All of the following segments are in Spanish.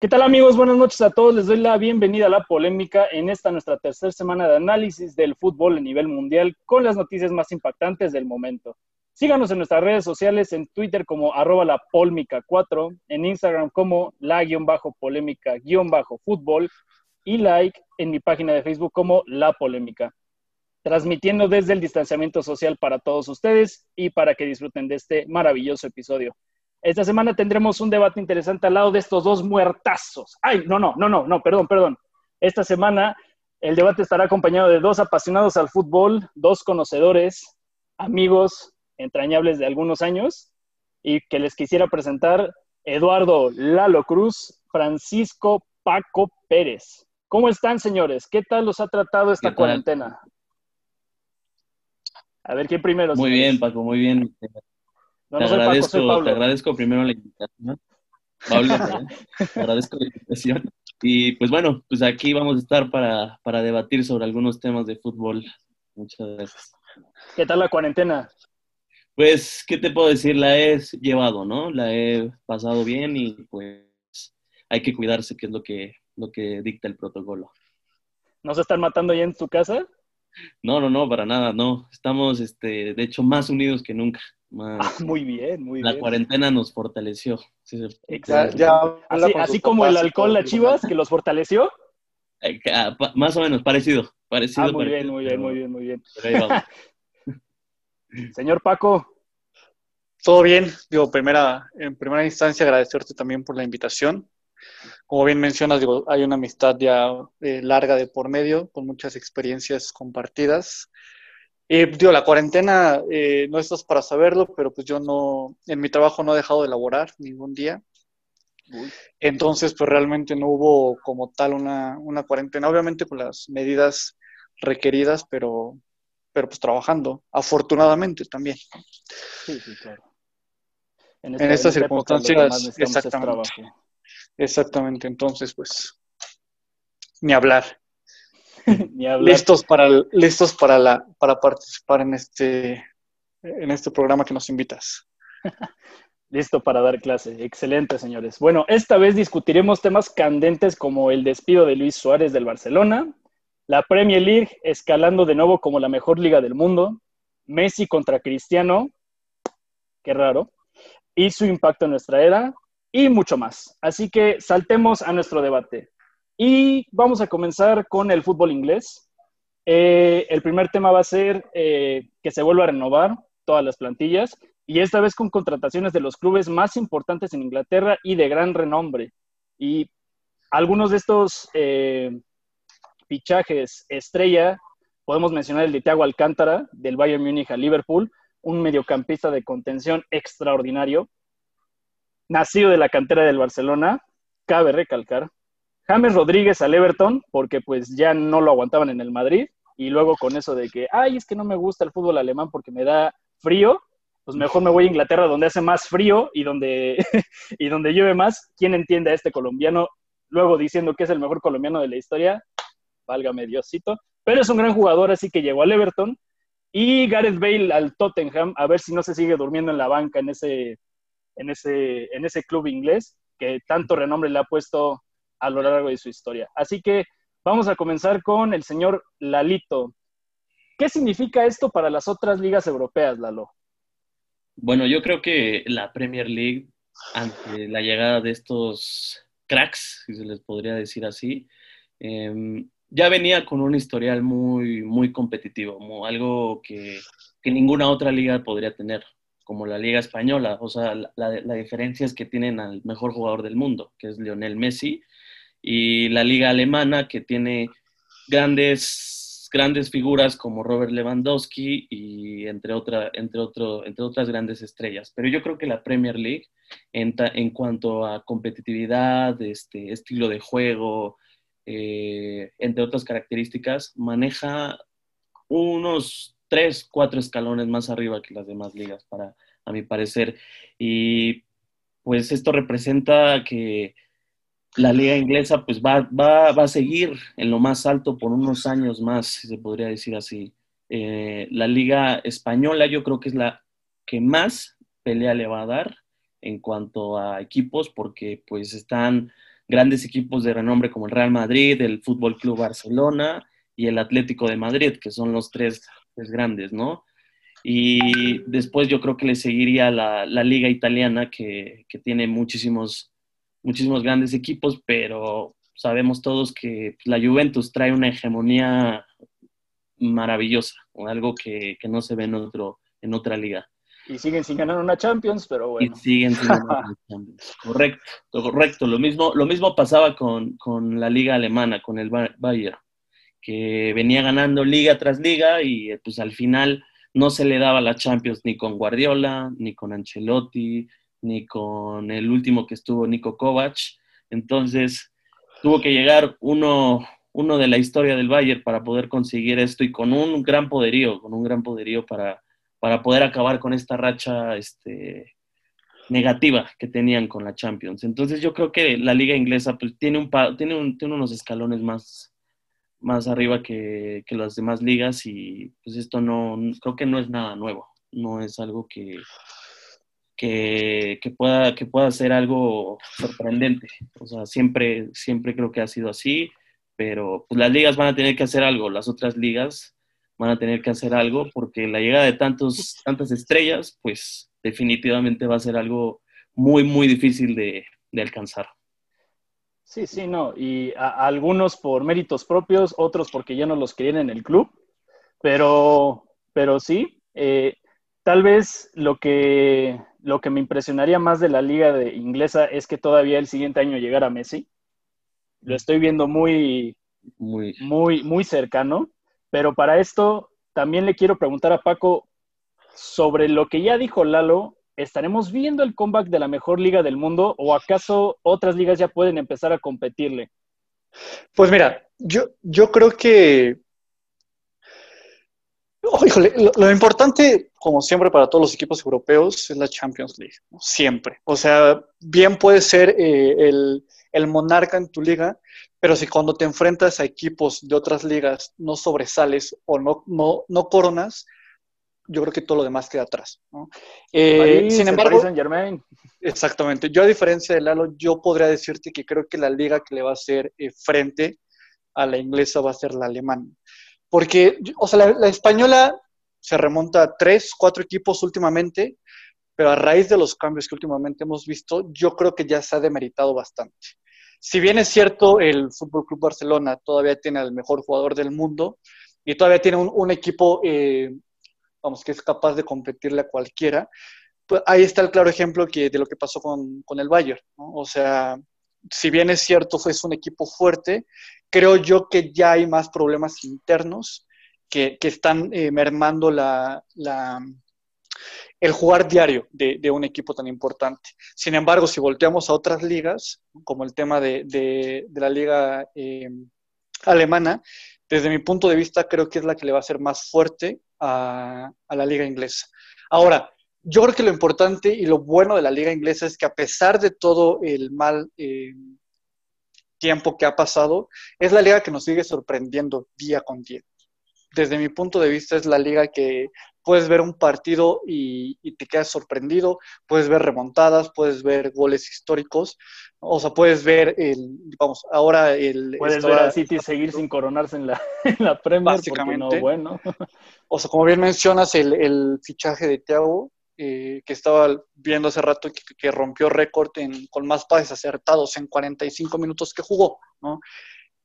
¿Qué tal amigos? Buenas noches a todos. Les doy la bienvenida a la polémica en esta nuestra tercera semana de análisis del fútbol a nivel mundial con las noticias más impactantes del momento. Síganos en nuestras redes sociales, en Twitter como arroba la 4, en Instagram como la guion bajo polémica guion bajo fútbol y like en mi página de Facebook como la polémica. Transmitiendo desde el distanciamiento social para todos ustedes y para que disfruten de este maravilloso episodio. Esta semana tendremos un debate interesante al lado de estos dos muertazos. Ay, no, no, no, no, no, perdón, perdón. Esta semana el debate estará acompañado de dos apasionados al fútbol, dos conocedores, amigos entrañables de algunos años, y que les quisiera presentar Eduardo Lalo Cruz, Francisco Paco Pérez. ¿Cómo están, señores? ¿Qué tal los ha tratado esta cuarentena? A ver, ¿quién primero? Muy bien, Paco, muy bien te, agradezco, te agradezco primero la invitación. Pablo, te agradezco la invitación. Y pues bueno, pues aquí vamos a estar para, para debatir sobre algunos temas de fútbol. Muchas gracias. ¿Qué tal la cuarentena? Pues, ¿qué te puedo decir? La he llevado, ¿no? La he pasado bien y pues hay que cuidarse, que es lo que, lo que dicta el protocolo. ¿No se están matando ya en tu casa? No, no, no, para nada, no. Estamos, este, de hecho, más unidos que nunca. muy bien, muy bien. La cuarentena nos fortaleció. Exacto. así, como el alcohol, las chivas, que los fortaleció. Eh, más o menos, parecido. parecido ah, muy bien, muy bien, muy bien, muy bien. Señor Paco. Todo bien. Digo, primera, en primera instancia agradecerte también por la invitación. Como bien mencionas, digo, hay una amistad ya eh, larga de por medio, con muchas experiencias compartidas. Digo, la cuarentena, eh, no estás para saberlo, pero pues yo no, en mi trabajo no he dejado de laborar ningún día. Entonces, pues realmente no hubo como tal una, una, cuarentena, obviamente con las medidas requeridas, pero, pero pues trabajando, afortunadamente también. Sí, sí, claro. En, estas circunstancias, exactamente. Exactamente, entonces, pues, ni hablar. listos para listos para la para participar en este en este programa que nos invitas. Listo para dar clase. Excelente, señores. Bueno, esta vez discutiremos temas candentes como el despido de Luis Suárez del Barcelona, la Premier League escalando de nuevo como la mejor liga del mundo, Messi contra Cristiano, qué raro, y su impacto en nuestra era, y mucho más. Así que saltemos a nuestro debate. Y vamos a comenzar con el fútbol inglés. Eh, el primer tema va a ser eh, que se vuelva a renovar todas las plantillas y esta vez con contrataciones de los clubes más importantes en Inglaterra y de gran renombre. Y algunos de estos eh, fichajes estrella, podemos mencionar el de Thiago Alcántara del Bayern Múnich a Liverpool, un mediocampista de contención extraordinario, nacido de la cantera del Barcelona, cabe recalcar, James Rodríguez al Everton, porque pues ya no lo aguantaban en el Madrid, y luego con eso de que, ay, es que no me gusta el fútbol alemán porque me da frío, pues mejor me voy a Inglaterra donde hace más frío y donde, y donde llueve más. ¿Quién entiende a este colombiano? Luego diciendo que es el mejor colombiano de la historia, válgame Diosito. Pero es un gran jugador, así que llegó al Everton. Y Gareth Bale al Tottenham, a ver si no se sigue durmiendo en la banca en ese, en ese, en ese club inglés que tanto renombre le ha puesto a lo largo de su historia. Así que vamos a comenzar con el señor Lalito. ¿Qué significa esto para las otras ligas europeas, Lalo? Bueno, yo creo que la Premier League, ante la llegada de estos cracks, si se les podría decir así, em, ya venía con un historial muy, muy competitivo, algo que, ninguna otra liga podría tener, como la Liga Española. O sea, la, diferencia es que tienen al mejor jugador del mundo, que es Lionel Messi, y la liga alemana que tiene grandes, grandes figuras como Robert Lewandowski y entre, otra, entre, otro, entre otras grandes estrellas. Pero yo creo que la Premier League, en, en cuanto a competitividad, este, estilo de juego, eh, entre otras características, maneja unos tres, cuatro escalones más arriba que las demás ligas, para, a mi parecer. Y pues esto representa que la liga inglesa pues va, va, va, a seguir en lo más alto por unos años más, si se podría decir así. Eh, la liga española yo creo que es la que más pelea le va a dar en cuanto a equipos, porque pues están grandes equipos de renombre como el Real Madrid, el Fútbol Club Barcelona y el Atlético de Madrid, que son los tres, grandes, ¿no? Y después yo creo que le seguiría la, la liga italiana, que, que, tiene muchísimos, muchísimos grandes equipos, pero sabemos todos que la Juventus trae una hegemonía maravillosa, o algo que, que no se ve en, otro, en otra liga. Y siguen sin ganar una Champions, pero bueno. Y siguen sin ganar una Champions. Correcto, correcto. Lo mismo, lo mismo pasaba con, con la liga alemana, con el Bayern, que venía ganando liga tras liga y pues al final no se le daba la Champions ni con Guardiola, ni con Ancelotti, ni con el último que estuvo Nico Kovac. Entonces tuvo que llegar uno, uno de la historia del Bayern para poder conseguir esto y con un gran poderío, con un gran poderío para, para poder acabar con esta racha este, negativa que tenían con la Champions. Entonces yo creo que la liga inglesa pues, tiene, un, tiene, tiene unos escalones más, más arriba que, que, las demás ligas y pues esto no, creo que no es nada nuevo, no es algo que, que, pueda, que pueda ser algo sorprendente. O sea, siempre, siempre creo que ha sido así pero pues, las ligas van a tener que hacer algo, las otras ligas van a tener que hacer algo porque la llegada de tantos, tantas estrellas, pues definitivamente va a ser algo muy, muy difícil de, alcanzar. Sí, sí, no. Y algunos por méritos propios, otros porque ya no los querían en el club. Pero, pero sí, eh, tal vez lo que, lo que me impresionaría más de la liga de inglesa es que todavía el siguiente año llegara Messi lo estoy viendo muy, muy, muy, muy cercano. Pero para esto también le quiero preguntar a Paco sobre lo que ya dijo Lalo. ¿Estaremos viendo el comeback de la mejor liga del mundo o acaso otras ligas ya pueden empezar a competirle? Pues mira, yo, yo creo que oh, lo, importante, como siempre para todos los equipos europeos, es la Champions League, siempre. O sea, bien puede ser eh, el, el monarca en tu liga, pero si cuando te enfrentas a equipos de otras ligas no sobresales o no, no, no coronas, yo creo que todo lo demás queda atrás. Eh, sin embargo, exactamente. Yo a diferencia de Lalo, yo podría decirte que creo que la liga que le va a hacer eh, frente a la inglesa va a ser la alemana. Porque, o sea, la, la, española se remonta a tres, cuatro equipos últimamente, pero a raíz de los cambios que últimamente hemos visto, yo creo que ya se ha demeritado bastante si bien es cierto, el Fútbol Club Barcelona todavía tiene al mejor jugador del mundo y todavía tiene un, equipo, eh, vamos, que es capaz de competirle a cualquiera, pues ahí está el claro ejemplo que, de lo que pasó con, el Bayern. O sea, si bien es cierto, fue un equipo fuerte, creo yo que ya hay más problemas internos que, están eh, mermando la, el jugar diario de, un equipo tan importante. Sin embargo, si volteamos a otras ligas, como el tema de, la liga eh, alemana, desde mi punto de vista creo que es la que le va a ser más fuerte a, la liga inglesa. Ahora, yo creo que lo importante y lo bueno de la liga inglesa es que a pesar de todo el mal eh, tiempo que ha pasado, es la liga que nos sigue sorprendiendo día con día desde mi punto de vista es la liga que puedes ver un partido y, te quedas sorprendido, puedes ver remontadas, puedes ver goles históricos, o sea, puedes ver el, vamos, ahora el... Puedes ver al City seguir sin coronarse en la, en la Premier, básicamente. bueno. o sea, como bien mencionas, el, fichaje de Thiago, eh, que estaba viendo hace rato que, rompió récord con más pases acertados en 45 minutos que jugó, ¿no?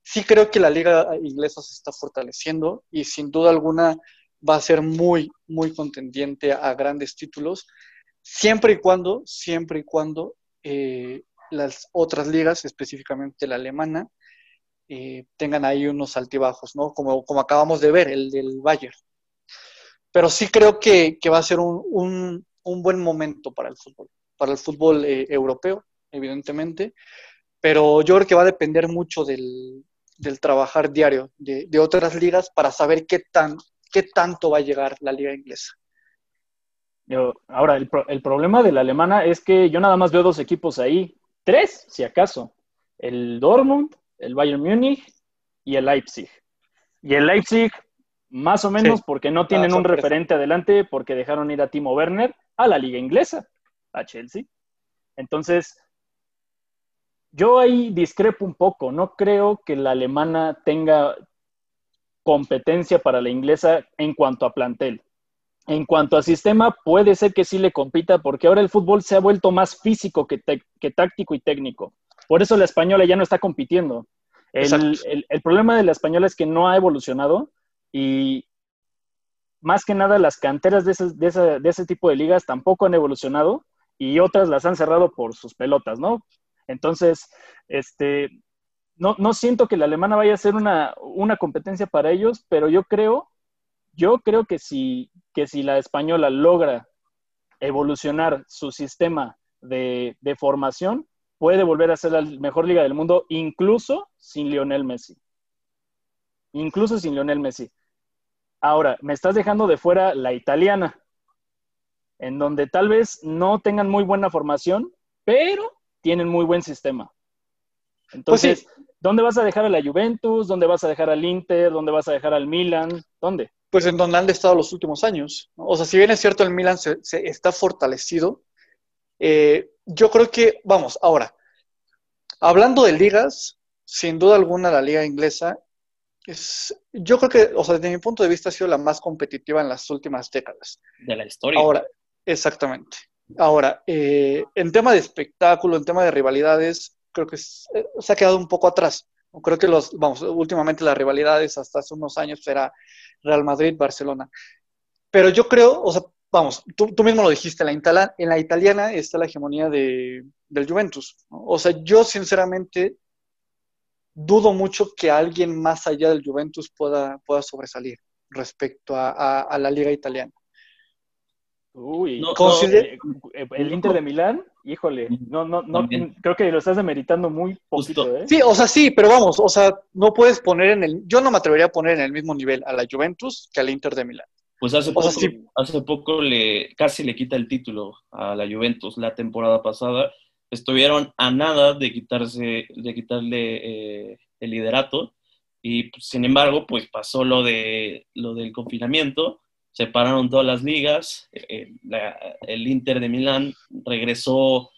Sí creo que la liga inglesa se está fortaleciendo y sin duda alguna va a ser muy, muy contendiente a grandes títulos, siempre y cuando, siempre y cuando eh, las otras ligas, específicamente la alemana, eh, tengan ahí unos altibajos, ¿no? Como, como acabamos de ver, el del Bayern. Pero sí creo que, va a ser un, buen momento para el fútbol, para el fútbol eh, europeo, evidentemente, pero yo creo que va a depender mucho del, trabajar diario de, de, otras ligas para saber qué tan qué tanto va a llegar la liga inglesa. ahora, el, el, problema de la alemana es que yo nada más veo dos equipos ahí, tres, si acaso, el Dortmund, el Bayern Múnich y el Leipzig. Y el Leipzig, más o menos, porque no tienen un referente adelante, porque dejaron ir a Timo Werner a la liga inglesa, a Chelsea. Entonces, yo ahí discrepo un poco. No creo que la alemana tenga competencia para la inglesa en cuanto a plantel. En cuanto a sistema, puede ser que sí le compita porque ahora el fútbol se ha vuelto más físico que, táctico y técnico. Por eso la española ya no está compitiendo. El, problema de la española es que no ha evolucionado y más que nada las canteras de ese, de ese tipo de ligas tampoco han evolucionado y otras las han cerrado por sus pelotas, ¿no? Entonces, este, no, no siento que la alemana vaya a ser una, una competencia para ellos, pero yo creo yo creo que si, que si la española logra evolucionar su sistema de, formación, puede volver a ser la mejor liga del mundo, incluso sin Lionel Messi. Incluso sin Lionel Messi. Ahora, me estás dejando de fuera la italiana, en donde tal vez no tengan muy buena formación, pero tienen muy buen sistema. Pues Entonces, ¿dónde vas a dejar a la Juventus? ¿Dónde vas a dejar al Inter? ¿Dónde vas a dejar al Milan? ¿Dónde? pues en donde han estado los últimos años. O sea, si bien es cierto el Milan se, está fortalecido, eh, yo creo que, vamos, ahora, hablando de ligas, sin duda alguna la liga inglesa es, yo creo que, o sea, desde mi punto de vista ha sido la más competitiva en las últimas décadas. De la historia. Ahora, exactamente. Ahora, eh, en tema de espectáculo, en tema de rivalidades, creo que eh, se ha quedado un poco atrás. Creo que los, vamos, últimamente las rivalidades hasta hace unos años era Real Madrid, Barcelona. Pero yo creo, o sea, vamos, tú, mismo lo dijiste, en la, en la italiana está la hegemonía de, del Juventus. O sea, yo sinceramente dudo mucho que alguien más allá del Juventus pueda, pueda sobresalir respecto a la liga italiana. Uy, eh, eh, el Inter de Milán, híjole, no, no, no, creo que lo estás demeritando muy poquito, ¿eh? Sí, o sea, sí, pero vamos, o sea, no puedes poner en el, yo no me atrevería a poner en el mismo nivel a la Juventus que al Inter de Milán. Pues hace poco, hace poco le, casi le quita el título a la Juventus la temporada pasada. Estuvieron a nada de quitarse, de quitarle eh, el liderato. Y pues, sin embargo, pues pasó lo de lo del confinamiento. Separaron todas las ligas, eh, el Inter de Milán regresó,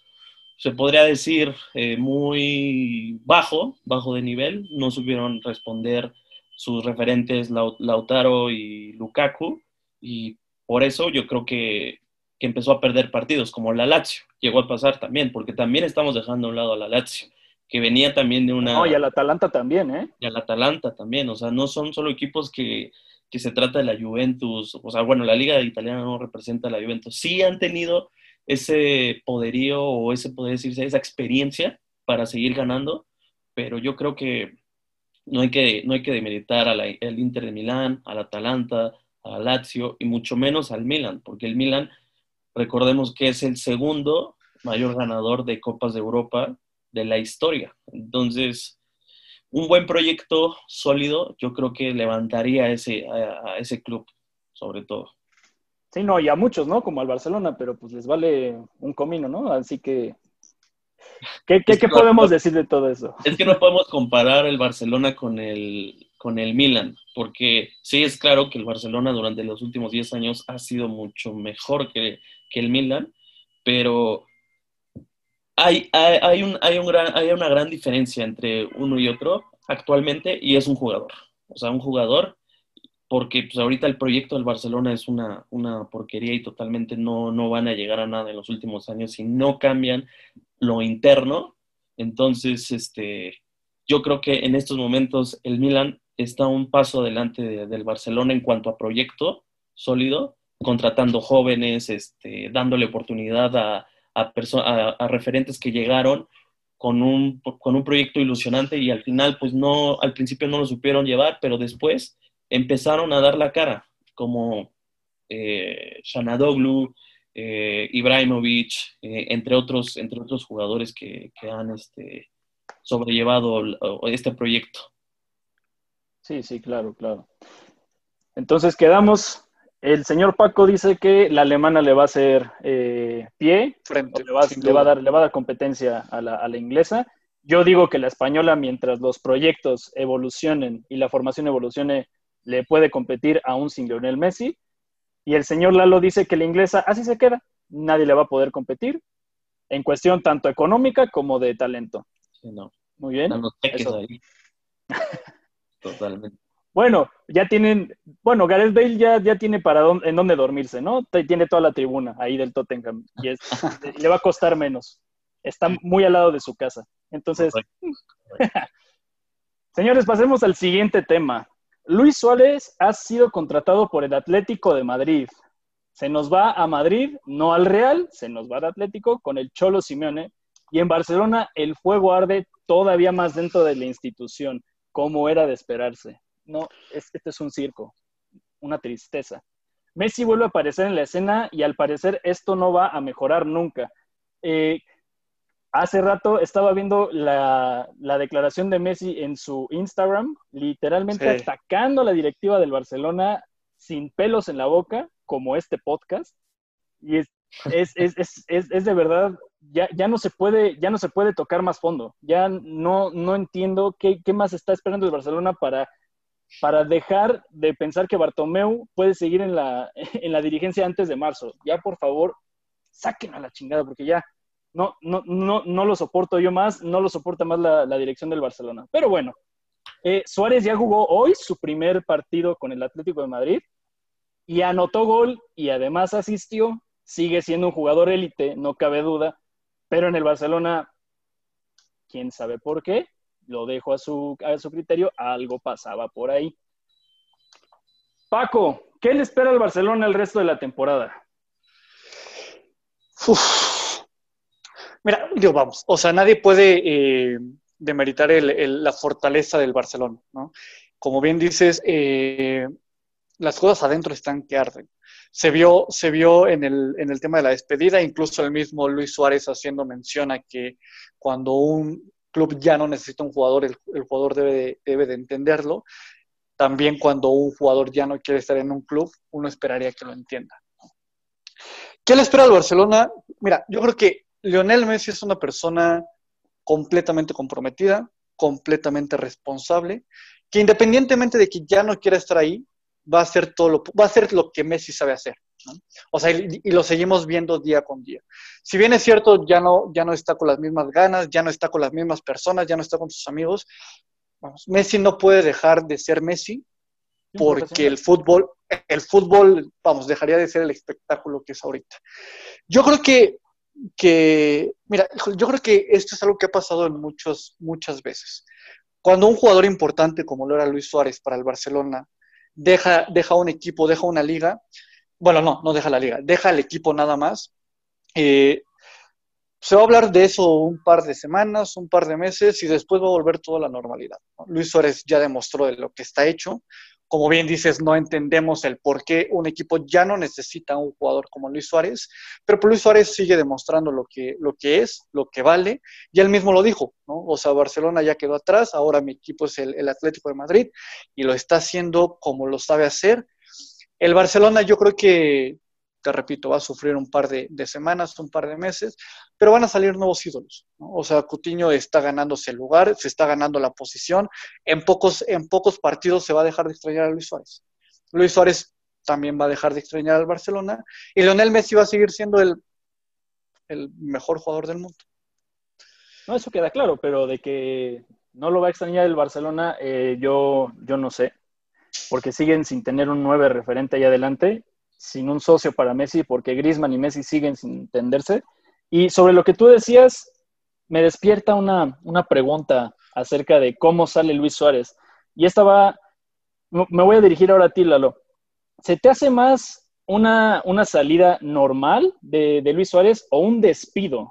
se podría decir, eh, muy bajo, bajo de nivel, no supieron responder sus referentes Lautaro y Lukaku, y por eso yo creo que, que, empezó a perder partidos, como la Lazio, llegó a pasar también, porque también estamos dejando a un lado a la Lazio, que venía también de una... No, y al Atalanta también, ¿eh? Y al Atalanta también, o sea, no son solo equipos que que se trata de la Juventus, o sea, bueno, la liga italiana no representa a la Juventus, sí han tenido ese poderío o ese, poder decirse, esa experiencia para seguir ganando, pero yo creo que no hay que, no hay que demeritar al Inter de Milán, al Atalanta, al Lazio y mucho menos al Milan, porque el Milan, recordemos que es el segundo mayor ganador de Copas de Europa de la historia. Entonces, un buen proyecto sólido, yo creo que levantaría ese, a, ese club, sobre todo. Sí, no, y a muchos, ¿no? Como al Barcelona, pero pues les vale un comino, ¿no? Así que, ¿qué, podemos decir de todo eso? Es que no podemos comparar el Barcelona con el, con el Milan, porque sí es claro que el Barcelona durante los últimos 10 años ha sido mucho mejor que, que el Milan, pero hay, hay, un, hay, un gran, hay una gran diferencia entre uno y otro actualmente y es un jugador. O sea, un jugador, porque pues, ahorita el proyecto del Barcelona es una, una porquería y totalmente no, no van a llegar a nada en los últimos años si no cambian lo interno. Entonces, este, yo creo que en estos momentos el Milan está un paso adelante del Barcelona en cuanto a proyecto sólido, contratando jóvenes, este, dándole oportunidad a, a, referentes que llegaron con un, con un proyecto ilusionante y al final, pues no, al principio no lo supieron llevar, pero después empezaron a dar la cara, como eh, Shanadoglu, eh, Ibrahimovic, eh, entre, otros, entre otros jugadores que, que han este, sobrellevado este proyecto. Sí, sí, claro, claro. Entonces quedamos el señor Paco dice que la alemana le va a hacer eh, pie, Frente, le, va, a dar, le va a dar competencia a la, a la, inglesa. Yo digo que la española, mientras los proyectos evolucionen y la formación evolucione, le puede competir aún sin Lionel Messi. Y el señor Lalo dice que la inglesa así se queda, nadie le va a poder competir. en cuestión tanto económica como de talento. Sí, no. Muy bien. Teques Eso. ahí. Totalmente. Bueno, ya tienen, bueno, Gareth Bale ya, ya tiene para dónde, en dónde dormirse, ¿no? Tiene toda la tribuna ahí del Tottenham y es- le va a costar menos. Está muy al lado de su casa. Entonces, señores, pasemos al siguiente tema. Luis Suárez ha sido contratado por el Atlético de Madrid. Se nos va a Madrid, no al Real, se nos va al Atlético con el Cholo Simeone. Y en Barcelona el fuego arde todavía más dentro de la institución, como era de esperarse. No, es, este es un circo, una tristeza. Messi vuelve a aparecer en la escena y al parecer esto no va a mejorar nunca. Eh, hace rato estaba viendo la, la declaración de Messi en su Instagram, literalmente Sí. atacando a la directiva del Barcelona sin pelos en la boca, como este podcast. Y es, es, es, es, es, es de verdad, ya, ya, no se puede, ya no se puede tocar más fondo. Ya no, no entiendo qué, qué más está esperando el Barcelona para, para dejar de pensar que Bartomeu puede seguir en la, en la dirigencia antes de marzo. Ya, por favor, saquen a la chingada, porque ya no, no, no, no lo soporto yo más, no lo soporta más la, la dirección del Barcelona. Pero bueno, eh, Suárez ya jugó hoy su primer partido con el Atlético de Madrid y anotó gol y además asistió. Sigue siendo un jugador élite, no cabe duda, pero en el Barcelona, quién sabe por qué, lo dejo a su, a su criterio, algo pasaba por ahí. Paco, ¿qué le espera al Barcelona el resto de la temporada? Uf. Mira, digo, vamos, o sea, nadie puede eh, demeritar el, la fortaleza del Barcelona, ¿no? Como bien dices, eh, las cosas adentro están que arden. Se vio, se vio en, el, en el tema de la despedida, incluso el mismo Luis Suárez haciendo mención a que cuando un club ya no necesita un jugador, el, jugador debe de, debe de entenderlo. También cuando un jugador ya no quiere estar en un club, uno esperaría que lo entienda. ¿Qué le espera al Barcelona? Mira, yo creo que Lionel Messi es una persona completamente comprometida, completamente responsable, que independientemente de que ya no quiera estar ahí, va a hacer todo lo, va a hacer lo que Messi sabe hacer. ¿no? O sea, y, y, lo seguimos viendo día con día. Si bien es cierto, ya no, ya no está con las mismas ganas, ya no está con las mismas personas, ya no está con sus amigos, vamos, Messi no puede dejar de ser Messi porque el fútbol, el fútbol, vamos, dejaría de ser el espectáculo que es ahorita. Yo creo que, que, mira, yo creo que esto es algo que ha pasado en muchos, muchas veces. Cuando un jugador importante como lo era Luis Suárez para el Barcelona deja, deja un equipo, deja una liga, bueno, no, no deja la liga, deja el equipo nada más, eh, se va a hablar de eso un par de semanas, un par de meses y después va a volver toda la normalidad. ¿no? Luis Suárez ya demostró de lo que está hecho, como bien dices, no entendemos el por qué un equipo ya no necesita un jugador como Luis Suárez, pero Luis Suárez sigue demostrando lo que, lo que es, lo que vale, y él mismo lo dijo, ¿no? O sea, Barcelona ya quedó atrás, ahora mi equipo es el, el Atlético de Madrid, y lo está haciendo como lo sabe hacer. El Barcelona yo creo que, te repito, va a sufrir un par de, semanas, un par de meses, pero van a salir nuevos ídolos. O sea, Cutiño está ganándose el lugar, se está ganando la posición. En pocos, en pocos partidos se va a dejar de extrañar a Luis Suárez. Luis Suárez también va a dejar de extrañar al Barcelona y Lionel Messi va a seguir siendo el, el mejor jugador del mundo. No, eso queda claro, pero de que no lo va a extrañar el Barcelona, eh, yo, yo no sé, porque siguen sin tener un 9 referente ahí adelante, sin un socio para Messi, porque Griezmann y Messi siguen sin entenderse. Y sobre lo que tú decías, me despierta una, una pregunta acerca de cómo sale Luis Suárez. Y esta va, me voy a dirigir ahora a ti, Lalo. ¿Se te hace más una, una salida normal de, de Luis Suárez o un despido?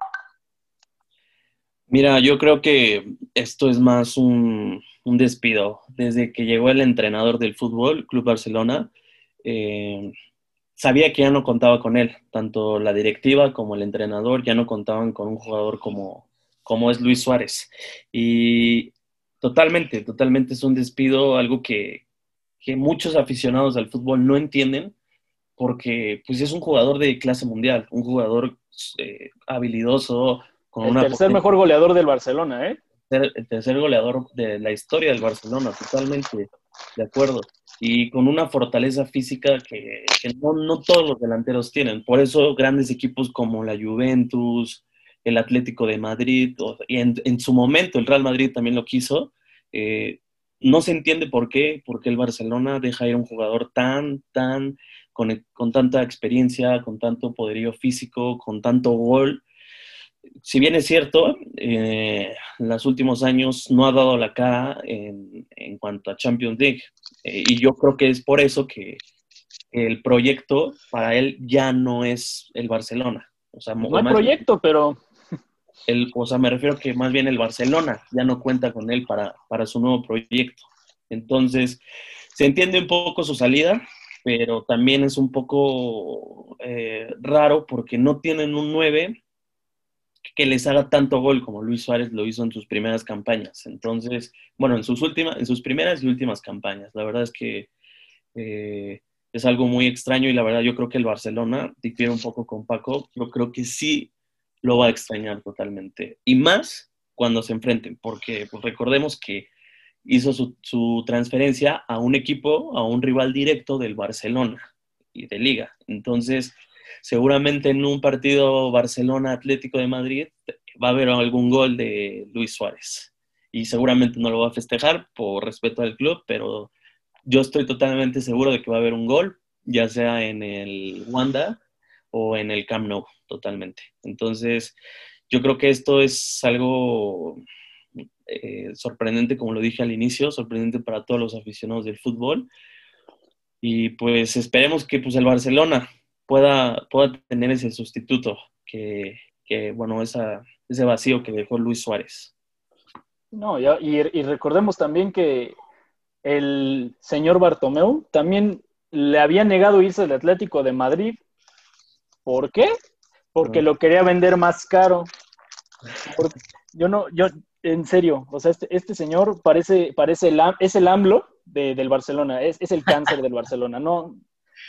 Mira, yo creo que esto es más un, un, despido. Desde que llegó el entrenador del fútbol, Club Barcelona, eh, sabía que ya no contaba con él. Tanto la directiva como el entrenador ya no contaban con un jugador como, como es Luis Suárez. Y totalmente, totalmente es un despido, algo que, que muchos aficionados al fútbol no entienden, porque pues es un jugador de clase mundial, un jugador eh, habilidoso, con el una tercer mejor goleador del Barcelona, ¿eh? El tercer goleador de la historia del Barcelona, totalmente de acuerdo. Y con una fortaleza física que, no, todos los delanteros tienen. Por eso grandes equipos como la Juventus, el Atlético de Madrid, y en, su momento el Real Madrid también lo quiso. Eh, no se entiende por qué, porque el Barcelona deja ir a un jugador tan, tan, con, con, tanta experiencia, con tanto poderío físico, con tanto gol. Si bien es cierto, eh, en los últimos años no ha dado la cara en, en cuanto a Champions League. Eh, y yo creo que es por eso que el proyecto para él ya no es el Barcelona. O sea, no hay proyecto, pero el, o sea, me refiero que más bien el Barcelona ya no cuenta con él para, para su nuevo proyecto. Entonces, se entiende un poco su salida, pero también es un poco eh, raro porque no tienen un 9 que les haga tanto gol como Luis Suárez lo hizo en sus primeras campañas. Entonces, bueno, en sus últimas, en sus primeras y últimas campañas. La verdad es que eh, es algo muy extraño y la verdad yo creo que el Barcelona, difiere un poco con Paco, yo creo que sí lo va a extrañar totalmente. Y más cuando se enfrenten, porque pues, recordemos que hizo su, transferencia a un equipo, a un rival directo del Barcelona y de liga. Entonces, seguramente en un partido Barcelona-Atlético de Madrid va a haber algún gol de Luis Suárez. Y seguramente no lo va a festejar por respeto al club, pero yo estoy totalmente seguro de que va a haber un gol, ya sea en el Wanda o en el Camp Nou, totalmente. Entonces, yo creo que esto es algo eh, sorprendente, como lo dije al inicio, sorprendente para todos los aficionados del fútbol. Y pues esperemos que pues, el Barcelona pueda, pueda tener ese sustituto, que, bueno, esa, ese vacío que dejó Luis Suárez. No, y, y recordemos también que el señor Bartomeu también le había negado irse al Atlético de Madrid ¿Por qué? Porque lo quería vender más caro. yo no, yo, en serio, o sea, este, este señor parece, parece el, es el AMLO del Barcelona, es, el cáncer del Barcelona. No,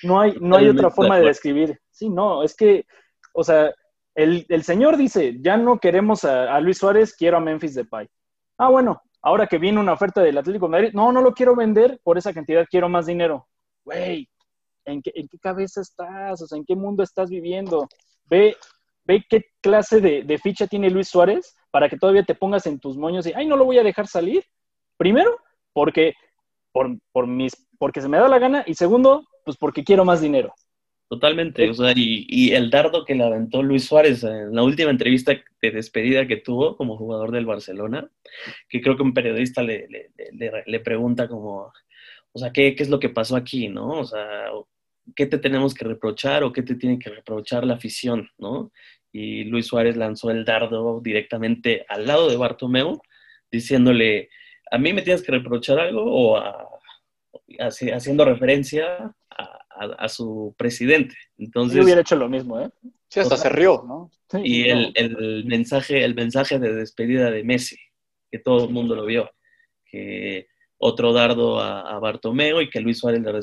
no hay, no hay otra forma de describir. Sí, no, es que, o sea, el, señor dice, ya no queremos a, Luis Suárez, quiero a Memphis Depay. Ah, bueno, ahora que viene una oferta del Atlético de Madrid, no, no lo quiero vender por esa cantidad, quiero más dinero. Güey, ¿en qué, cabeza estás? O sea, ¿en qué mundo estás viviendo? Ve, ve qué clase de, ficha tiene Luis Suárez para que todavía te pongas en tus moños y, ay, no lo voy a dejar salir. Primero, porque, por, mis, porque se me da la gana. Y segundo, pues porque quiero más dinero. Totalmente, o sea, y, el dardo que le aventó Luis Suárez en la última entrevista de despedida que tuvo como jugador del Barcelona, que creo que un periodista le, le, pregunta como, o sea, ¿qué, ¿qué, es lo que pasó aquí, no? O sea, ¿qué te tenemos que reprochar o qué te tiene que reprochar la afición, ¿no? Y Luis Suárez lanzó el dardo directamente al lado de Bartomeu, diciéndole, ¿a mí me tienes que reprochar algo o haciendo referencia a, su presidente? Entonces, Yo hubiera hecho lo mismo, ¿eh? Sí, hasta se rió, ¿no? Y el, el, mensaje, el mensaje de despedida de Messi, que todo el mundo lo vio, que otro dardo a, Bartomeo y que Luis Suárez le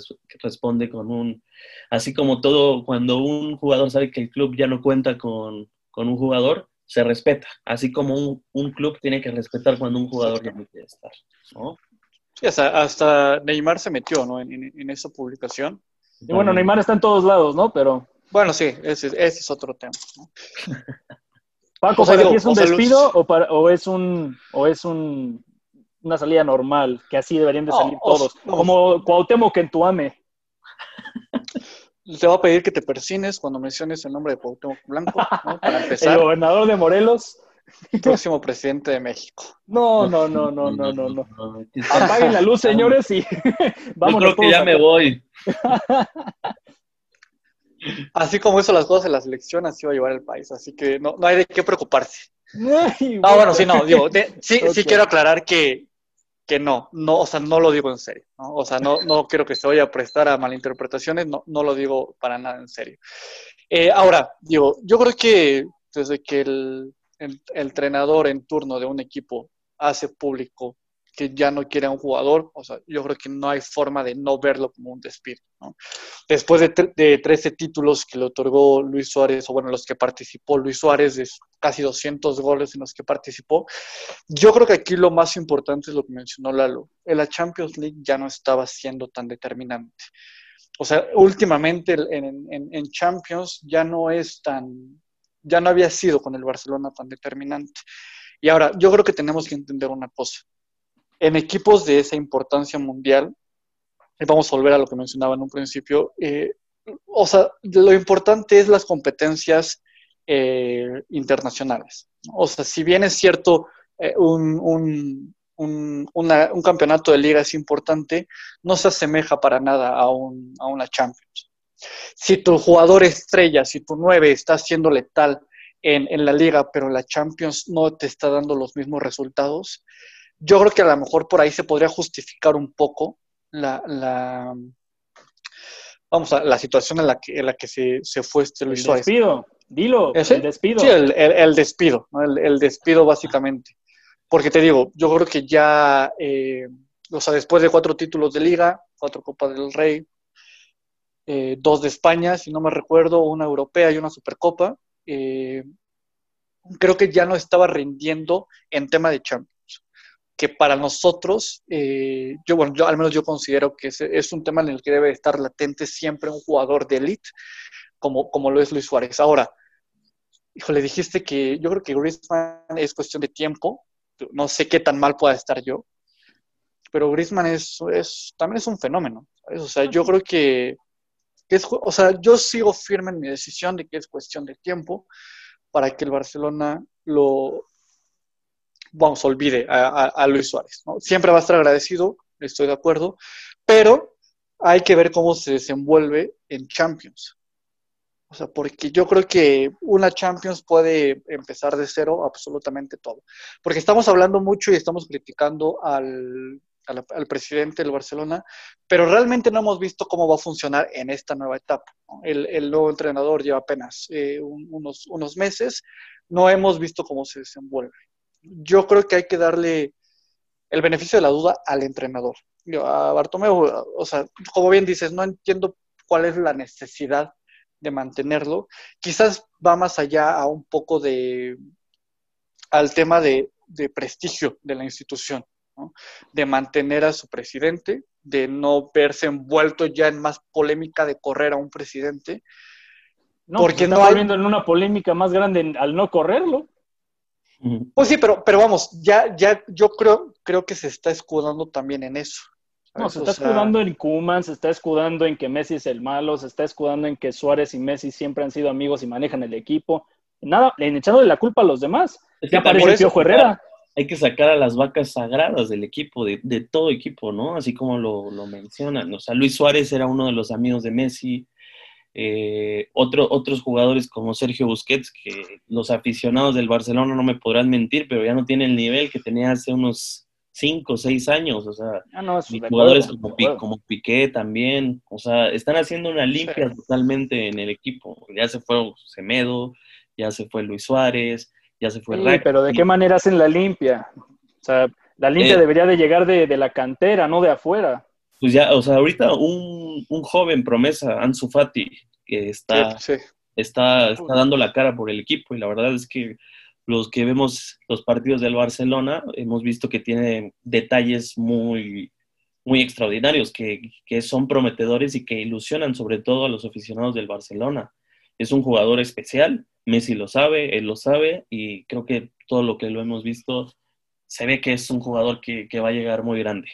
responde con un, así como todo, cuando un jugador sabe que el club ya no cuenta con, un jugador, se respeta, así como un, club tiene que respetar cuando un jugador ya no quiere estar, ¿no? Sí, hasta, Neymar se metió, ¿no? En, esa publicación. Y bueno, Neymar está en todos lados, ¿no? Pero... Bueno, sí, ese, es otro tema. Paco, ¿para ti es un despido o, para, o, es un, o es un una salida normal, que así deberían de salir todos. Como Cuauhtémoc en tu ame. Te voy a pedir que te persines cuando menciones el nombre de Cuauhtémoc Blanco, Para empezar. El gobernador de Morelos. Próximo presidente de México. No, no, no, no, no, no, no. Apaguen la luz, señores, y vamos. Yo creo que ya me voy. Así como hizo las cosas en la selección, así va a llevar el país. Así que no, no hay de qué preocuparse. ah, bueno, sí, no, digo, sí, sí quiero aclarar que, que no, no, o sea, no lo digo en serio, ¿no? O sea, no, no quiero que se vaya a prestar a malinterpretaciones, no, no lo digo para nada en serio. Eh, ahora, digo, yo creo que desde que el, el, entrenador en turno de un equipo hace público que ya no quiere a un jugador, o sea, yo creo que no hay forma de no verlo como un despido. ¿no? Después de, de, 13 títulos que le otorgó Luis Suárez, o bueno, los que participó Luis Suárez, de casi 200 goles en los que participó, yo creo que aquí lo más importante es lo que mencionó Lalo. La Champions League ya no estaba siendo tan determinante. O sea, últimamente en, en, en Champions ya no es tan ya no había sido con el Barcelona tan determinante. Y ahora, yo creo que tenemos que entender una cosa. En equipos de esa importancia mundial, vamos a volver a lo que mencionaba en un principio, eh, o sea, lo importante es las competencias eh, internacionales. O sea, si bien es cierto, eh, un, un, campeonato de liga es importante, no se asemeja para nada a, un, a una Champions. Si tu jugador estrella, si tu nueve está siendo letal en, en, la liga, pero la Champions no te está dando los mismos resultados, yo creo que a lo mejor por ahí se podría justificar un poco la, la vamos a la situación en la que, en la que se, se fue este Luis el Despido, dilo, el despido. Sí, el, el, despido, el, el, despido básicamente. Porque te digo, yo creo que ya, eh, o sea, después de cuatro títulos de liga, cuatro Copas del Rey, eh, dos de España, si no me recuerdo, una europea y una Supercopa, eh, creo que ya no estaba rindiendo en tema de Champions. Que para nosotros, yo, bueno, yo al menos yo considero que es, es, un tema en el que debe estar latente siempre un jugador de elite, como, como lo es Luis Suárez. Ahora, híjole, dijiste que yo creo que Griezmann es cuestión de tiempo, no sé qué tan mal pueda estar yo, pero Griezmann es, es también es un fenómeno. O sea, yo creo que, o sea, yo sigo firme en mi decisión de que es cuestión de tiempo para que el Barcelona lo, vamos, olvide a, Luis Suárez. Siempre va a estar agradecido, estoy de acuerdo, pero hay que ver cómo se desenvuelve en Champions. O sea, porque yo creo que una Champions puede empezar de cero absolutamente todo. Porque estamos hablando mucho y estamos criticando al, al, presidente del Barcelona, pero realmente no hemos visto cómo va a funcionar en esta nueva etapa. El, el, nuevo entrenador lleva apenas eh, unos, unos meses, no hemos visto cómo se desenvuelve. Yo creo que hay que darle el beneficio de la duda al entrenador. a Bartomeu, o sea, como bien dices, no entiendo cuál es la necesidad de mantenerlo. Quizás va más allá a un poco de al tema de, prestigio de la institución, de mantener a su presidente, de no verse envuelto ya en más polémica de correr a un presidente. No, porque no hay... en una polémica más grande al no correrlo. Pues sí, pero, pero vamos, ya, ya yo creo, creo que se está escudando también en eso. No, se está escudando en Kuman, se está escudando en que Messi es el malo, se está escudando en que Suárez y Messi siempre han sido amigos y manejan el equipo. Nada, en echándole la culpa a los demás. Es que aparece Herrera. Hay que sacar a las vacas sagradas del equipo, de, todo equipo, ¿no? Así como lo, mencionan. O sea, Luis Suárez era uno de los amigos de Messi. Eh, otros jugadores como Sergio Busquets, que los aficionados del Barcelona no me podrán mentir, pero ya no tiene el nivel que tenía hace unos cinco o seis años, o sea, ah, jugadores como, como, Piqué también, o sea, están haciendo una limpia totalmente en el equipo. Ya se fue Semedo, ya se fue Luis Suárez, ya se fue sí, pero ¿de qué manera hacen la limpia? O sea, la limpia eh, debería de llegar de, la cantera, no de afuera. Pues ya, o sea, ahorita un, joven promesa, Ansu Fati, que está, está, está dando la cara por el equipo y la verdad es que los que vemos los partidos del Barcelona, hemos visto que tiene detalles muy, muy extraordinarios, que, que, son prometedores y que ilusionan sobre todo a los aficionados del Barcelona. Es un jugador especial, Messi lo sabe, él lo sabe, y creo que todo lo que lo hemos visto se ve que es un jugador que, que va a llegar muy grande.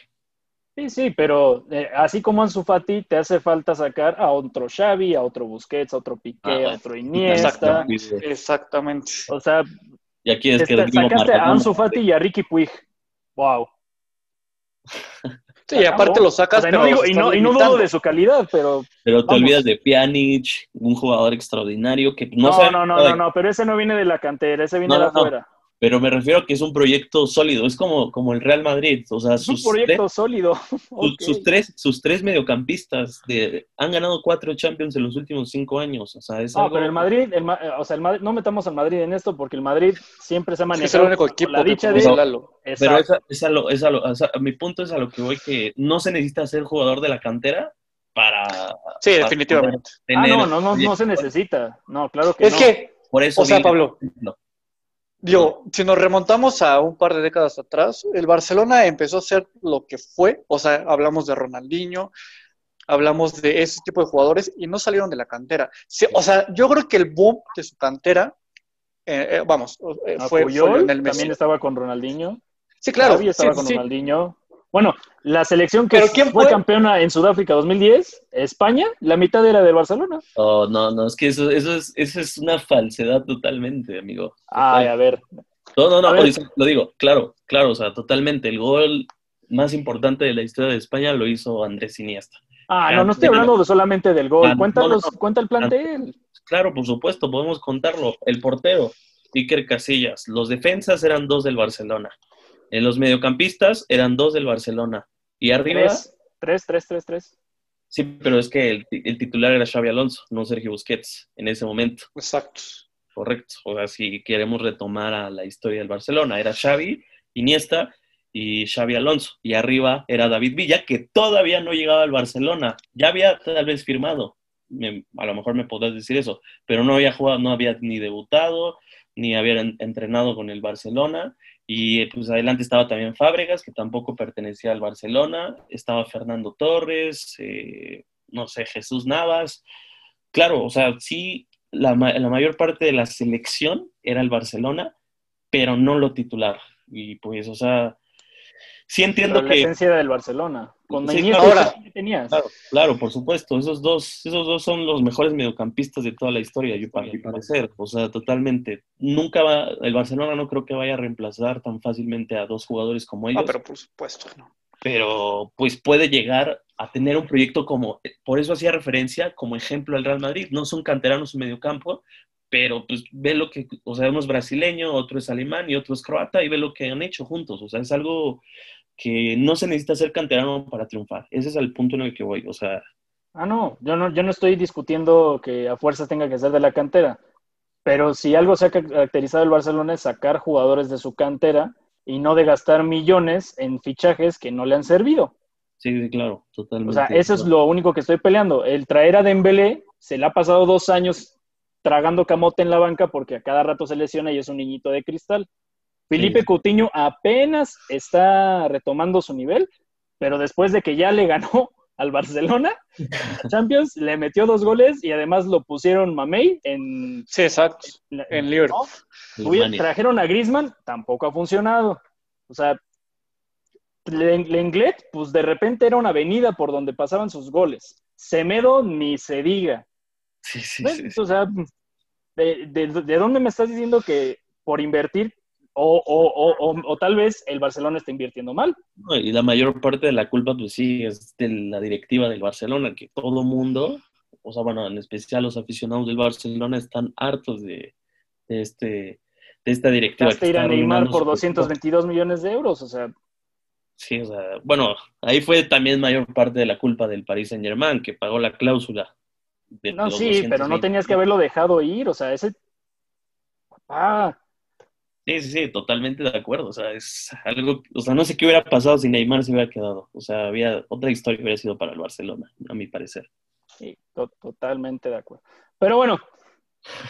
Sí, sí, pero eh, así como Ansu Fati, te hace falta sacar a otro Xavi, a otro Busquets, a otro Piqué, a ah, otro Iniesta. Exactamente. O sea, y aquí es que sacaste a Ansu Fati y a Ricky Puig. Wow. Sí, y aparte lo sacas, pero y, no, y no dudo de su calidad, pero. Pero te olvidas de Pjanic, un jugador extraordinario que no No, no, no, no, no, pero ese no viene de la cantera, ese viene de afuera. Pero me refiero a que es un proyecto sólido, es como, como el Real Madrid. O sea, sus un proyecto sólido. sus, tres, sus tres mediocampistas de, han ganado cuatro Champions en los últimos cinco años. O sea, es no, pero el Madrid, el, o sea, el Madrid, no metamos al Madrid en esto porque el Madrid siempre se ha manejado. Es el único equipo la dicha de Pero esa, esa, lo, esa lo, mi punto es a lo que voy, que no se necesita ser jugador de la cantera para. Sí, definitivamente. ah, no, no, no, no se necesita. No, claro que es no. Es que, por eso o sea, Pablo, no. Digo, si nos remontamos a un par de décadas atrás, el Barcelona empezó a ser lo que fue, o sea, hablamos de Ronaldinho, hablamos de ese tipo de jugadores y no salieron de la cantera. o sea, yo creo que el boom de su cantera eh, vamos, eh, fue, Puyol, También estaba con Ronaldinho. Sí, claro. Estaba con Ronaldinho. Bueno, la selección que fue, campeona en Sudáfrica 2010, España, la mitad era del Barcelona. Oh, no, no, es que eso, eso, es, eso es una falsedad totalmente, amigo. Ay, a ver. No, no, no, lo digo, claro, claro, o sea, totalmente. El gol más importante de la historia de España lo hizo Andrés Iniesta. Ah, no, no estoy hablando solamente del gol. Cuéntanos, cuenta el plantel. Claro, por supuesto, podemos contarlo. El portero, Iker Casillas. Los defensas eran dos del Barcelona. En los mediocampistas eran dos del Barcelona. Y arriba. Tres, tres, tres, tres. Sí, pero es que el, el, titular era Xavi Alonso, no Sergio Busquets, en ese momento. Exacto. Correcto. O sea, si queremos retomar a la historia del Barcelona, era Xavi, Iniesta y Xavi Alonso. Y arriba era David Villa, que todavía no llegaba al Barcelona. Ya había tal vez firmado, a lo mejor me podrás decir eso, pero no había jugado, no había ni debutado, ni había entrenado con el Barcelona. Y pues adelante estaba también Fábregas, que tampoco pertenecía al Barcelona. Estaba Fernando Torres, eh, no sé, Jesús Navas. Claro, o sea, sí, la, la mayor parte de la selección era el Barcelona, pero no lo titular. Y pues, o sea, sí entiendo que... La esencia del Barcelona. Con sí, ahora, tenías. Claro, claro, por supuesto. Esos dos, esos dos son los mejores mediocampistas de toda la historia, yo para mi parecer. O sea, totalmente. Nunca va, el Barcelona no creo que vaya a reemplazar tan fácilmente a dos jugadores como ellos. Ah, pero por supuesto, no. Pero pues puede llegar a tener un proyecto como, por eso hacía referencia como ejemplo al Real Madrid. No son canteranos en mediocampo, pero pues ve lo que, o sea, uno es brasileño, otro es alemán y otro es croata y ve lo que han hecho juntos. O sea, es algo que no se necesita ser canterano para triunfar. Ese es el punto en el que voy, o sea... Ah, no, yo no, yo no estoy discutiendo que a fuerza tenga que ser de la cantera, pero si algo se ha caracterizado el Barcelona es sacar jugadores de su cantera y no de gastar millones en fichajes que no le han servido. Sí, claro, totalmente. O sea, eso es lo único que estoy peleando. El traer a Dembélé se le ha pasado dos años tragando camote en la banca porque a cada rato se lesiona y es un niñito de cristal. Felipe Coutinho apenas está retomando su nivel, pero después de que ya le ganó al Barcelona, Champions, le metió dos goles y además lo pusieron Mamey en... Sí, exacto, en, Liverpool. Trajeron a Griezmann, tampoco ha funcionado. O sea, Lenglet, pues de repente era una avenida por donde pasaban sus goles. Semedo, ni se diga. Sí, sí, sí. O sea, de, dónde me estás diciendo que por invertir o, o, o, o, tal vez el Barcelona está invirtiendo mal. y la mayor parte de la culpa, pues sí, es de la directiva del Barcelona, que todo mundo, o sea, bueno, en especial los aficionados del Barcelona, están hartos de, este, de esta directiva. Hasta ir a Neymar por 222 millones de euros, o sea. Sí, o sea, bueno, ahí fue también mayor parte de la culpa del Paris Saint Germain, que pagó la cláusula. De no, sí, pero no tenías que haberlo dejado ir, o sea, ese... Ah, Sí, sí, sí, totalmente de acuerdo. O sea, es algo, o sea, no sé qué hubiera pasado si Neymar se hubiera quedado. O sea, había otra historia que hubiera sido para el Barcelona, a mi parecer. Sí, totalmente de acuerdo. Pero bueno,